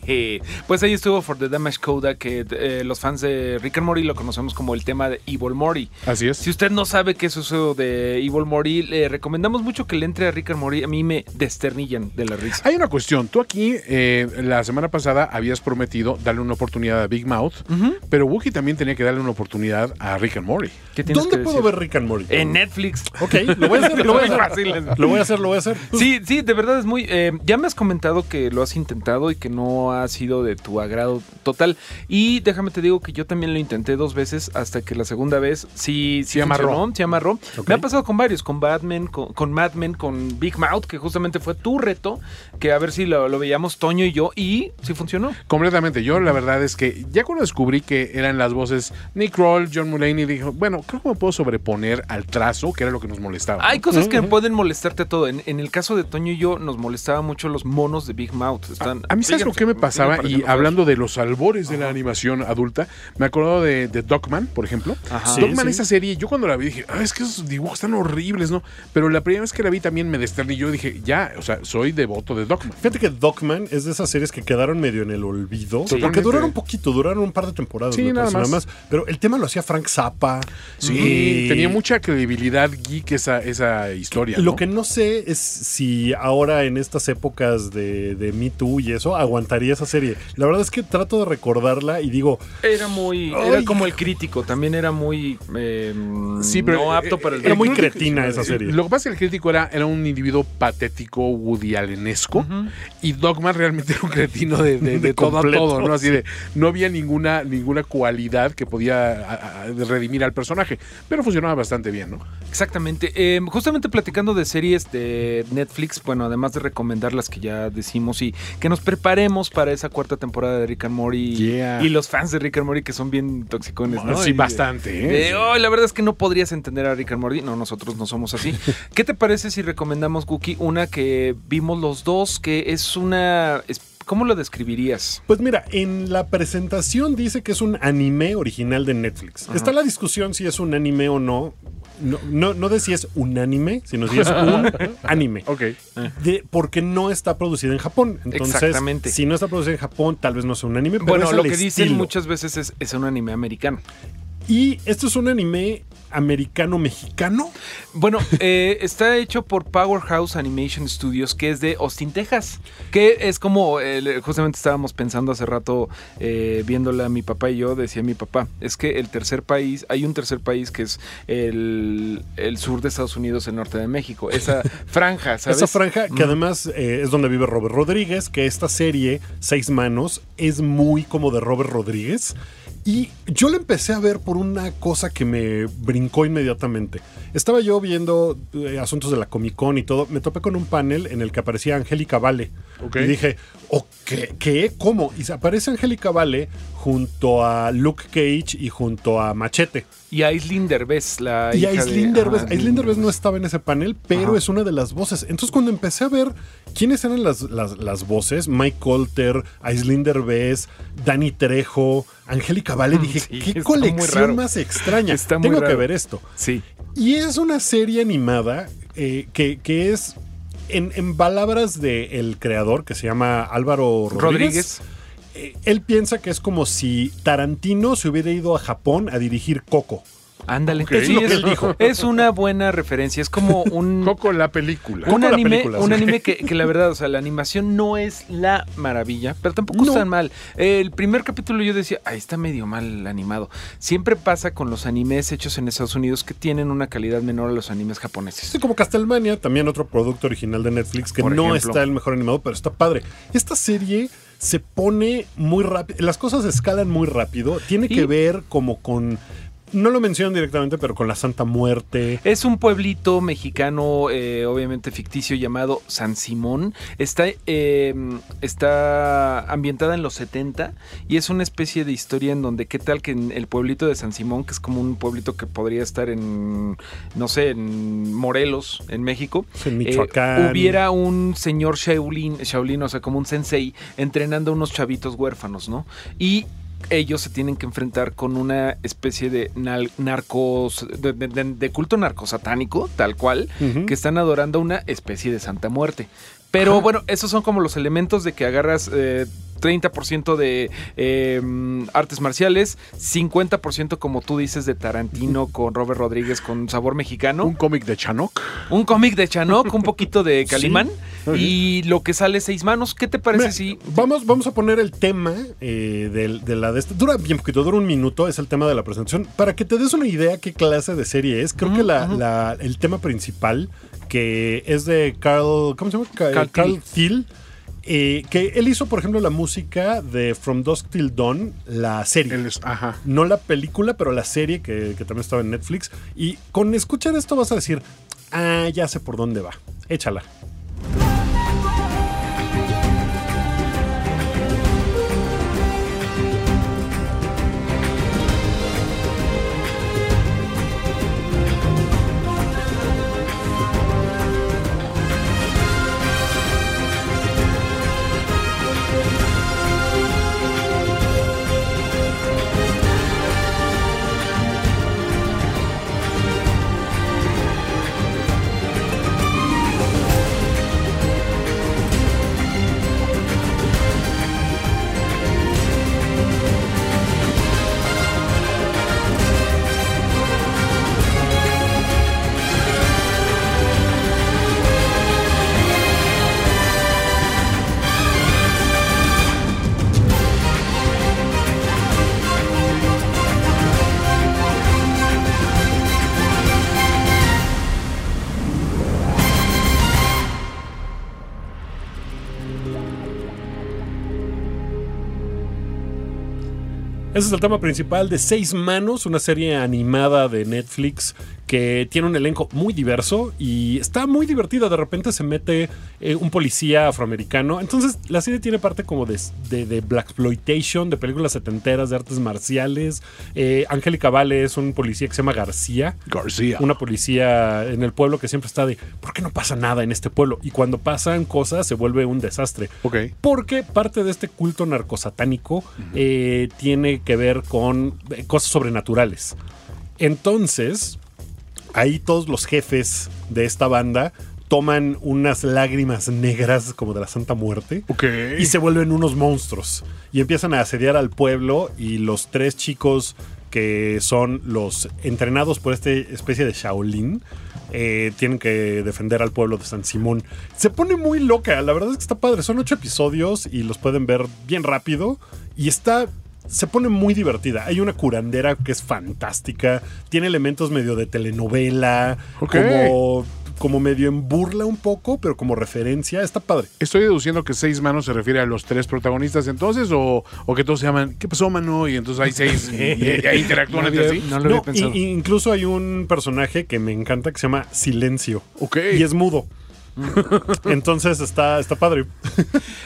[LAUGHS] Pues ahí estuvo For the Damage Coda, que eh, los fans de Rick and Morty lo conocemos como el tema de Evil Morty. Así es. Si usted no sabe qué es eso de Evil Morty, le recomendamos mucho que le entre a Rick and Morty. A mí me desternillan de la risa. Hay una cuestión. Tú aquí, eh, la semana pasada, habías prometido darle una oportunidad a Big Mouth, pero Wookie también tenía que darle una oportunidad a Rick and Morty. ¿Qué tienes ¿Dónde que puedo decir? ver Rick and Morty? En Netflix. Ok, lo voy a [LAUGHS] hacer, lo voy a hacer. fácil. Lo voy a hacer, lo voy a hacer. Sí, sí, de verdad es muy... eh, ya me has comentado que lo has intentado y que no ha sido de tu agrado total. Y déjame te digo que yo también lo intenté dos veces hasta que la segunda vez sí, sí Se amarró. se amarró. Me ha pasado con varios, con Batman, con, con Mad Men, con Big Mouth, que justamente fue tu reto, que a ver si lo, lo veíamos Toño y yo, y sí funcionó. Completamente. Yo la verdad es que ya cuando descubrí que eran las voces Nick Kroll, John Mulaney, dijo, bueno, creo que me puedo sobreponer al trazo, que era lo que nos molestaba. Hay cosas que pueden molestarte a todo. En, en el caso de Toño y yo, nos molestaba mucho los monos de Big Mouth. Están, A mí, ¿sabes lo que me pasaba? Y hablando de los albores de la animación adulta, me acuerdo de, de Dogman, por ejemplo. Ajá. Dogman, Sí, sí. esa serie, yo cuando la vi dije, ah, es que esos dibujos están horribles, ¿no? Pero la primera vez que la vi también me y dije, ya, o sea, soy devoto de Dogman. Fíjate que Dogman es de esas series que quedaron medio en el olvido. porque Totalmente. duraron un poquito, duraron un par de temporadas. Sí, nada más. Pero el tema lo hacía Frank Zappa. Sí, Y- tenía mucha credibilidad geek esa, esa historia. Lo ¿no? que no sé es si ahora en estas épocas de, de Me Too y eso aguantaría esa serie. La verdad es que trato de recordarla y digo, Era muy. Era como el crítico, también era muy. eh, Sí, pero no apto eh, para el era muy crítico- cretina esa serie. Lo que pasa es que el crítico era, era un individuo patético, Woody Allenesco, y Dogman realmente [LAUGHS] era un cretino de, de- de De todo a todo, ¿no? Así sí. de, no había ninguna, ninguna cualidad que podía a- a- redimir al personaje, pero funcionaba bastante bien, ¿no? Exactamente. Eh, justamente platicando de series de Netflix, bueno, además de recomendar las que ya decimos y que nos preparemos para esa cuarta temporada de Rick and Morty Yeah. y los fans de Rick and Morty que son bien toxicones, ¿no? Sí, Y de- bastante, ¿eh? "Oh, la verdad es que no podrías entender a Rick and Morty. No, nosotros no somos así. [LAUGHS] ¿Qué te parece si recomendamos, Cookie, una que vimos los dos, que es una... ¿Cómo lo describirías? Pues mira, en la presentación dice que es un anime original de Netflix. Ajá. Está la discusión si es un anime o no. No, no, no de si es un anime, sino si es un [LAUGHS] anime. Ok. De, porque no está producida en Japón. Entonces, Exactamente. si no está producida en Japón, tal vez no sea un anime. Pero Bueno, es lo que dicen muchas veces es, es un anime americano. Y esto es un anime americano-mexicano. Bueno, eh, [LAUGHS] está hecho por Powerhouse Animation Studios, que es de Austin, Texas. Que es como, eh, justamente estábamos pensando hace rato, eh, viéndola mi papá y yo, decía mi papá, es que el tercer país, hay un tercer país que es el, el sur de Estados Unidos, el norte de México. Esa [LAUGHS] franja, ¿sabes? Esa franja, que además eh, es donde vive Robert Rodríguez, que esta serie, Seis Manos, es muy como de Robert Rodríguez. Y yo la empecé a ver por una cosa que me brincó inmediatamente. Estaba yo viendo eh, asuntos de la Comic Con y todo. Me topé con un panel en el que aparecía Angélica Vale. Ok. Y dije, "¿O qué, ¿qué? ¿Cómo? Y aparece Angélica Vale junto a Luke Cage y junto a Machete. Y Aislinn Derbez, la Y hija de- Aislinn Derbez, Aislinn Derbez no estaba en ese panel, pero Ajá. es una de las voces. Entonces cuando empecé a ver quiénes eran las, las, las voces, Mike Colter, Aislinn Derbez, Danny Trejo, Angélica Vale, dije, [LAUGHS] Sí, qué colección más extraña. Está muy Tengo que ver esto. Sí. Y es una serie animada eh, que, que es, en, en palabras del creador, que se llama Álvaro Rodríguez, Rodríguez. eh, él piensa que es como si Tarantino se hubiera ido a Japón a dirigir Coco. Ándale. Es lo que él dijo. Es una buena referencia. Es como un. [LAUGHS] Coco la película. Un Coco la anime, película, un anime que, [LAUGHS] que la verdad, o sea, la animación no es la maravilla, pero tampoco No. es tan mal. El primer capítulo yo decía, ahí está medio mal animado. Siempre pasa con los animes hechos en Estados Unidos que tienen una calidad menor a los animes japoneses. Sí, como Castlevania, también otro producto original de Netflix que Por no ejemplo. está el mejor animado, pero está padre. Esta serie se pone muy rápido, las cosas escalan muy rápido, tiene Y- que ver como con, no lo mencionan directamente, pero con la Santa Muerte. Es un pueblito mexicano, eh, obviamente ficticio, llamado San Simón. Está, eh, está ambientada en los 70 y es una especie de historia en donde, ¿qué tal que en el pueblito de San Simón, que es como un pueblito que podría estar en, no sé, en Morelos, en México, En eh, Michoacán. hubiera un señor Shaolin, Shaolin, o sea, como un sensei, entrenando a unos chavitos huérfanos, ¿no? Y ellos se tienen que enfrentar con una especie de narcos, de, de- de- de culto narcosatánico, tal cual, que están adorando a una especie de Santa Muerte. Pero bueno, esos son como los elementos de que agarras, eh, 30% de eh, mm, artes marciales, 50% como tú dices de Tarantino con Robert Rodríguez con sabor mexicano. Un cómic de Chanok. Un cómic de Chanok, un poquito de [LAUGHS] Calimán. Sí. Y lo que sale seis manos, ¿qué te parece Mira, si Vamos, vamos a poner el tema eh, de, la de esta. Dura bien poquito, dura un minuto, es el tema de la presentación. Para que te des una idea qué clase de serie es, creo que la- la- el tema principal, que es de Carl. ¿Cómo se llama? Ca- Carl Carl Thiel. Eh, que él hizo, por ejemplo, la música de From Dusk Till Dawn, la serie. ajá. No la película, pero la serie que, que también estaba en Netflix. Y con escuchar esto vas a decir, ah, ya sé por dónde va. Échala. Ese es el tema principal de Seis Manos, una serie animada de Netflix que tiene un elenco muy diverso y está muy divertida. De repente se mete eh, un policía afroamericano. Entonces la serie tiene parte como de, de, de Black Exploitation, de películas setenteras, de artes marciales. Eh, Angélica Vale es un policía que se llama García. García. Una policía en el pueblo que siempre está de, ¿por qué no pasa nada en este pueblo? Y cuando pasan cosas se vuelve un desastre. Ok. Porque parte de este culto narcosatánico eh, tiene que ver con eh, cosas sobrenaturales. Entonces, ahí todos los jefes de esta banda toman unas lágrimas negras como de la Santa Muerte y se vuelven unos monstruos y empiezan a asediar al pueblo y los tres chicos que son los entrenados por esta especie de Shaolin eh, tienen que defender al pueblo de San Simón. Se pone muy loca, la verdad es que está padre. Son ocho episodios y los pueden ver bien rápido y está se pone muy divertida. Hay una curandera que es fantástica. Tiene elementos medio de telenovela. Ok. Como, como medio en burla un poco, pero como referencia. Está padre. Estoy deduciendo que seis manos se refiere a los tres protagonistas entonces, o, o que todos se llaman, ¿qué pasó, mano? Y entonces hay seis y, interactúan No entre había- sí. no, i- incluso hay un personaje que me encanta que se llama Silencio. Y es mudo. [LAUGHS] Entonces está, está padre.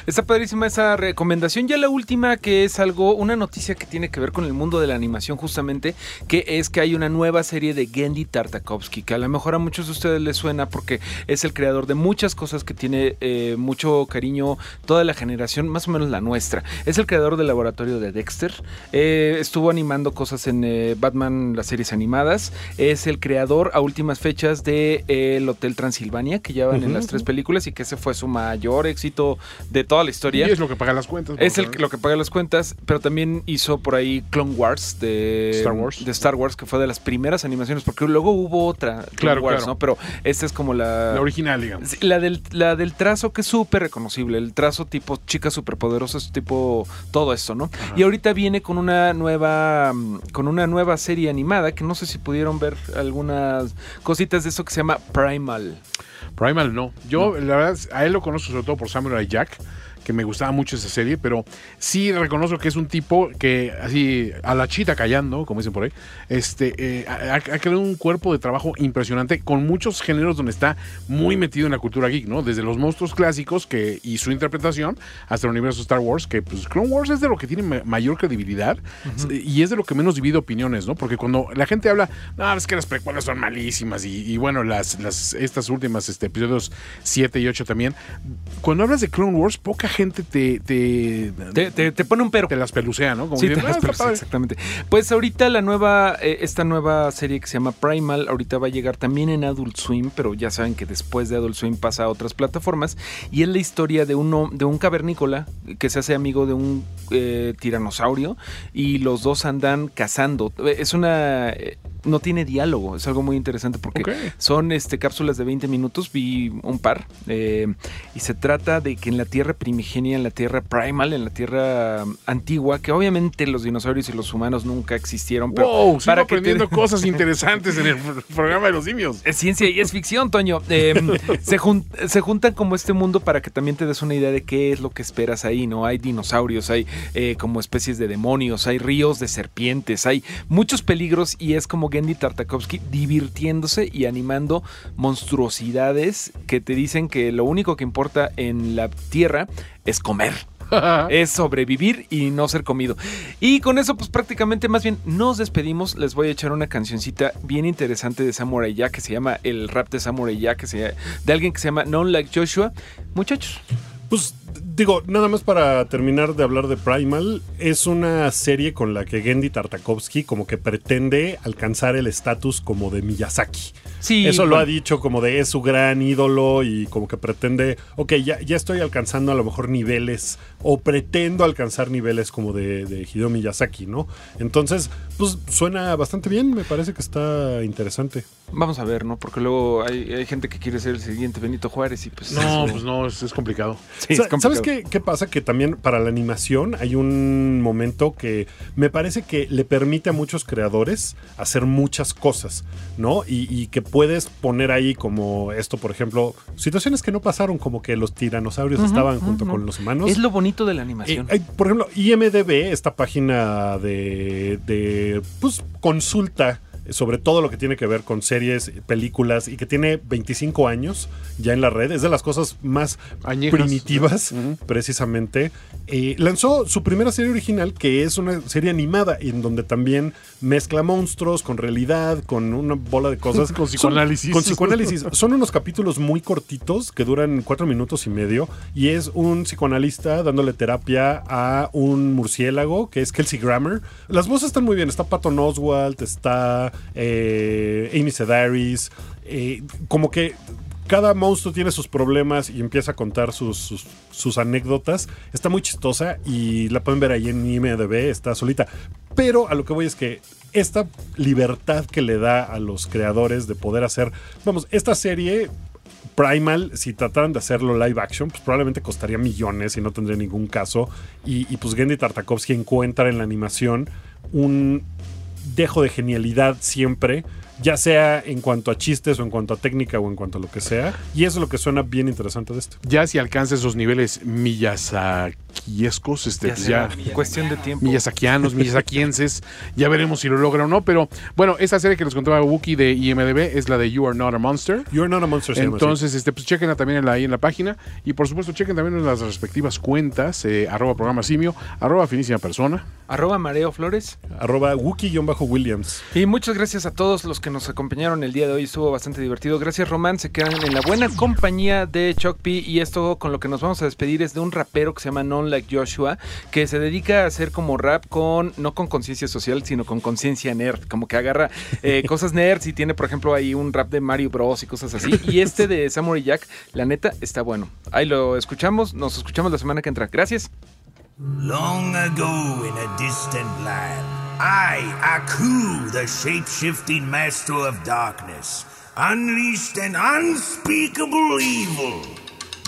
Está padrísima esa recomendación. Ya la última, que es algo, una noticia que tiene que ver con el mundo de la animación, justamente, que es que hay una nueva serie de Gendy Tartakovsky, que a lo mejor a muchos de ustedes les suena porque es el creador de muchas cosas que tiene eh, mucho cariño toda la generación, más o menos la nuestra. Es el creador del laboratorio de Dexter. Eh, estuvo animando cosas en eh, Batman, las series animadas. Es el creador a últimas fechas de El Hotel Transilvania, que llevan en Ujú, las tres películas y que ese fue su mayor éxito de toda la historia. Y es lo que paga las cuentas. Es el, lo que paga las cuentas, pero también hizo por ahí Clone Wars de Star Wars. de Star Wars, que fue de las primeras animaciones, porque luego hubo otra Clone Claro, Wars, claro. ¿no? Pero esta es como la... La original, digamos. La del, la del trazo que es súper reconocible, el trazo tipo chicas superpoderosas, tipo todo esto, ¿no? Y ahorita viene con una nueva mm, con una nueva serie animada que no sé si pudieron ver algunas cositas de eso que se llama Primal. Primal no. Yo, la verdad, a él lo conozco sobre todo por Samurai Jack, que me gustaba mucho esa serie, pero sí reconozco que es un tipo que, así, a la chita callando, como dicen por ahí, este, eh, ha, ha creado un cuerpo de trabajo impresionante con muchos géneros donde está muy metido en la cultura geek, ¿no? Desde los monstruos clásicos que, y su interpretación hasta el universo Star Wars, que pues Clone Wars es de lo que tiene ma- mayor credibilidad y es de lo que menos divide opiniones, ¿no? Porque cuando la gente habla, no, es que las precuelas son malísimas y, y bueno, las, las, estas últimas este, episodios 7 y 8 también, cuando hablas de Clone Wars, poca gente te te, Te- te- te pone un pero. Te las pelucea, ¿no? Como Sí, diciendo, te las "Ah, pelucea, padre". exactamente. Pues ahorita la nueva, eh, esta nueva serie que se llama Primal, ahorita va a llegar también en Adult Swim, pero ya saben que después de Adult Swim pasa a otras plataformas. Y es la historia de, uno, de un cavernícola que se hace amigo de un eh, tiranosaurio y los dos andan cazando. Eh, Es una... no tiene diálogo, es algo muy interesante porque son este, cápsulas de 20 minutos, vi un par, eh, y se trata de que en la Tierra primigenia, en la Tierra primal, en la Tierra antigua, que obviamente los dinosaurios y los humanos nunca existieron, pero Wow, sigo para que te- aprendiendo [LAUGHS] cosas interesantes en el programa de los simios. es ciencia y es ficción, Toño. Eh, [LAUGHS] se, jun- se juntan como este mundo para que también te des una idea de qué es lo que esperas ahí, ¿no? Hay dinosaurios, hay eh, como especies de demonios, hay ríos de serpientes, hay muchos peligros y es como Gendy Tartakovsky divirtiéndose y animando monstruosidades que te dicen que lo único que importa en la Tierra es comer. [LAUGHS] es sobrevivir y no ser comido. Y con eso, pues prácticamente más bien nos despedimos. Les voy a echar una cancioncita bien interesante de Samurai Jack que se llama el rap de Samurai Jack, que se, de alguien que se llama Non Like Joshua. Muchachos. Pues digo, nada más para terminar de hablar de Primal, es una serie con la que Gendy Tartakovsky como que pretende alcanzar el estatus como de Miyazaki. Sí, Eso lo ha dicho como de es su gran ídolo y como que pretende, ok, ya, ya estoy alcanzando a lo mejor niveles o pretendo alcanzar niveles como de, de Hideo Miyazaki, ¿no? Entonces, pues suena bastante bien, me parece que está interesante. Vamos a ver, ¿no? Porque luego hay, hay gente que quiere ser el siguiente Benito Juárez y pues... No, eso- pues no, es, es complicado. Sí, es complicado. ¿Sabes qué, qué pasa? Que también para la animación hay un momento que me parece que le permite a muchos creadores hacer muchas cosas, ¿no? Y, y que puedes poner ahí como esto, por ejemplo, situaciones que no pasaron, como que los tiranosaurios estaban junto con los humanos. Es lo bonito de la Eh, animación. hay, por ejemplo, IMDB, esta página de, de, pues, consulta sobre todo lo que tiene que ver con series, películas y que tiene 25 años ya en la red, es de las cosas más Añejas. primitivas precisamente. Eh, lanzó su primera serie original que es una serie animada en donde también mezcla monstruos con realidad, con una bola de cosas. [LAUGHS] Con Son- psicoanálisis. con psicoanálisis. Son unos capítulos muy cortitos que duran cuatro minutos y medio y es un psicoanalista dándole terapia a un murciélago que es Kelsey Grammer. Las voces están muy bien. Está Patton Oswalt, está eh, Amy Sedaris. eh, como que cada monstruo tiene sus problemas y empieza a contar sus, anécdotas. Está muy chistosa y la pueden ver ahí en IMDB, está solita. Pero a lo que voy es que esta libertad que le da a los creadores de poder hacer, vamos, esta serie Primal, si trataran de hacerlo live action, pues probablemente costaría millones y no tendría ningún caso. Y, y pues Gendy Tartakovsky encuentra en la animación un dejo de genialidad siempre, ya sea en cuanto a chistes o en cuanto a técnica o en cuanto a lo que sea. Y eso es lo que suena bien interesante de esto. Ya si alcanza esos niveles miyazakiescos, este, Ya pues ya, cuestión de tiempo. miyazakianos, miyazakienses, ya veremos si lo logra o no. Pero bueno, esta serie que les contaba Wookie de IMDB es la de You Are Not a Monster. You Are Not a Monster. Entonces, este, pues chequenla también en la, ahí en la página. Y por supuesto, chequen también en las respectivas cuentas, eh, arroba programa simio, arroba finísima persona. Arroba Mareo Flores. Arroba Wookie-Williams. Y muchas gracias a todos los que nos acompañaron el día de hoy. Estuvo bastante divertido. Gracias, Román. Se quedan en la buena compañía de Chuck P. Y esto con lo que nos vamos a despedir es de un rapero que se llama Non Like Joshua, que se dedica a hacer como rap con, no con conciencia social, sino con conciencia nerd. Como que agarra eh, [LAUGHS] cosas nerds y tiene, por ejemplo, ahí un rap de Mario Bros. y cosas así. Y este de Samurai Jack, la neta, está bueno. Ahí lo escuchamos. Nos escuchamos la semana que entra. Gracias. Long ago in a distant land, I, Aku, the shape-shifting master of darkness, unleashed an unspeakable evil.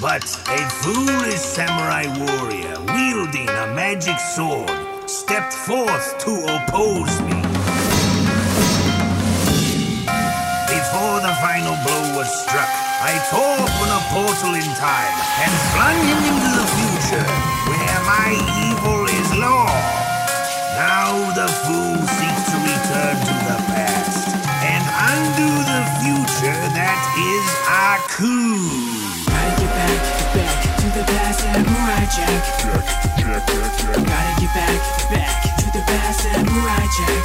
But a foolish samurai warrior wielding a magic sword stepped forth to oppose me. Before the final blow was struck, I tore open a portal in time and flung him into the future, where my evil. Now the fool seeks to return to the past and undo the future that is Aku. Gotta get back, back to the past, Samurai Jack. Gotta get back, back to the past, Samurai Jack.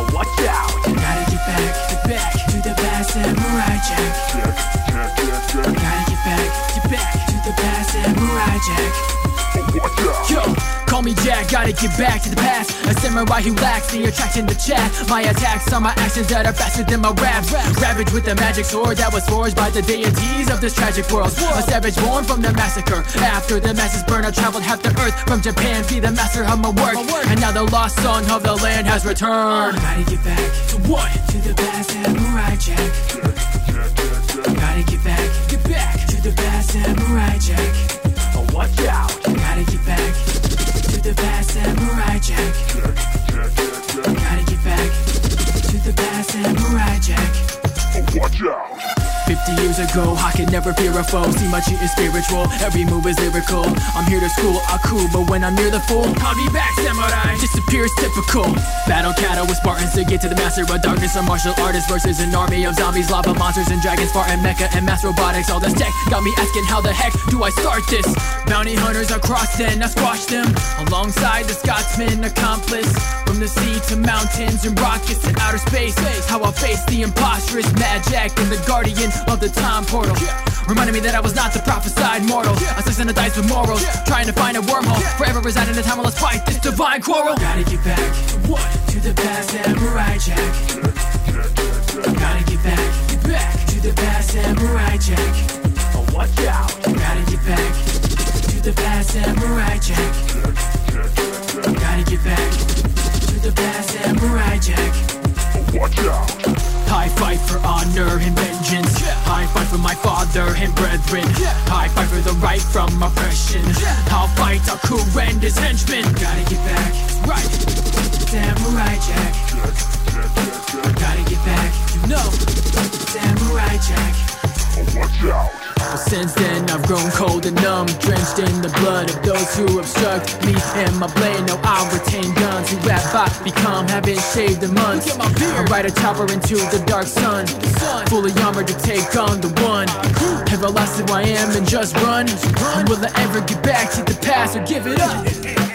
Oh, watch out! Gotta get back, back to the past, Samurai Jack. Gotta get back, get back to the past, Samurai Jack. Oh, me jack, gotta get back to the past. A samurai who lacks the attraction to chat. My attacks are my actions that are faster than my raps. Ravaged with the magic sword that was forged by the deities of this tragic world. A savage born from the massacre. After the masses burn, I traveled half the earth from Japan, be the master of my work. And now the lost son of the land has returned. Gotta get back to what? To the past samurai jack. Gotta get back, get back to the past samurai jack. Watch out. The past samurai jack. Gotta 50 years ago, I could never fear a foe. See my cheat is spiritual, every move is lyrical. I'm here to school I cool, but when I'm near the fool, I'll be back, samurai. Disappears typical. Battle cattle with Spartans to get to the master of darkness. A martial artist versus an army of zombies, lava monsters, and dragons. Spartan mecha and mass robotics. All this tech got me asking, how the heck do I start this? Bounty hunters across then, I squash them alongside the Scotsman accomplice. From the sea to mountains and rockets to outer space. How I face the imposterous Jack and the guardian of the time portal. Reminding me that I was not the prophesied mortal. I slice in the dice with morals, trying to find a wormhole. Forever residing in time, let's fight this divine quarrel. Gotta get back to the past samurai jack. Gotta get back, back to the past samurai jack. Oh, watch out. Gotta get back to the past samurai jack. Gotta get back to the past samurai jack. Watch out. I fight for honor and vengeance. I fight for my father and brethren. I fight for the right from oppression. I'll fight Aku and his henchmen. Gotta get back, right? Samurai Jack. Gotta get back, you know. Samurai Jack. Watch out. Since then I've grown cold and numb Drenched in the blood of those who obstruct me and my blade Now I retain guns who rap I become Haven't shaved in months I ride a chopper into the dark sun Fully armored to take on the one Have I lost who I am and just run? Will I ever get back to the past or give it up?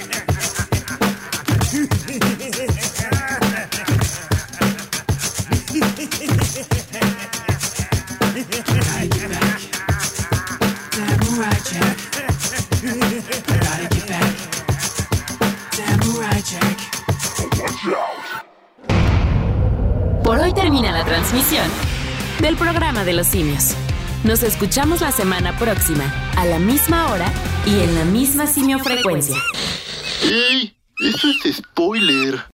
Por hoy termina la transmisión del programa de los simios. Nos escuchamos la semana próxima, a la misma hora y en la misma simiofrecuencia. ¡Ey! Eso es spoiler.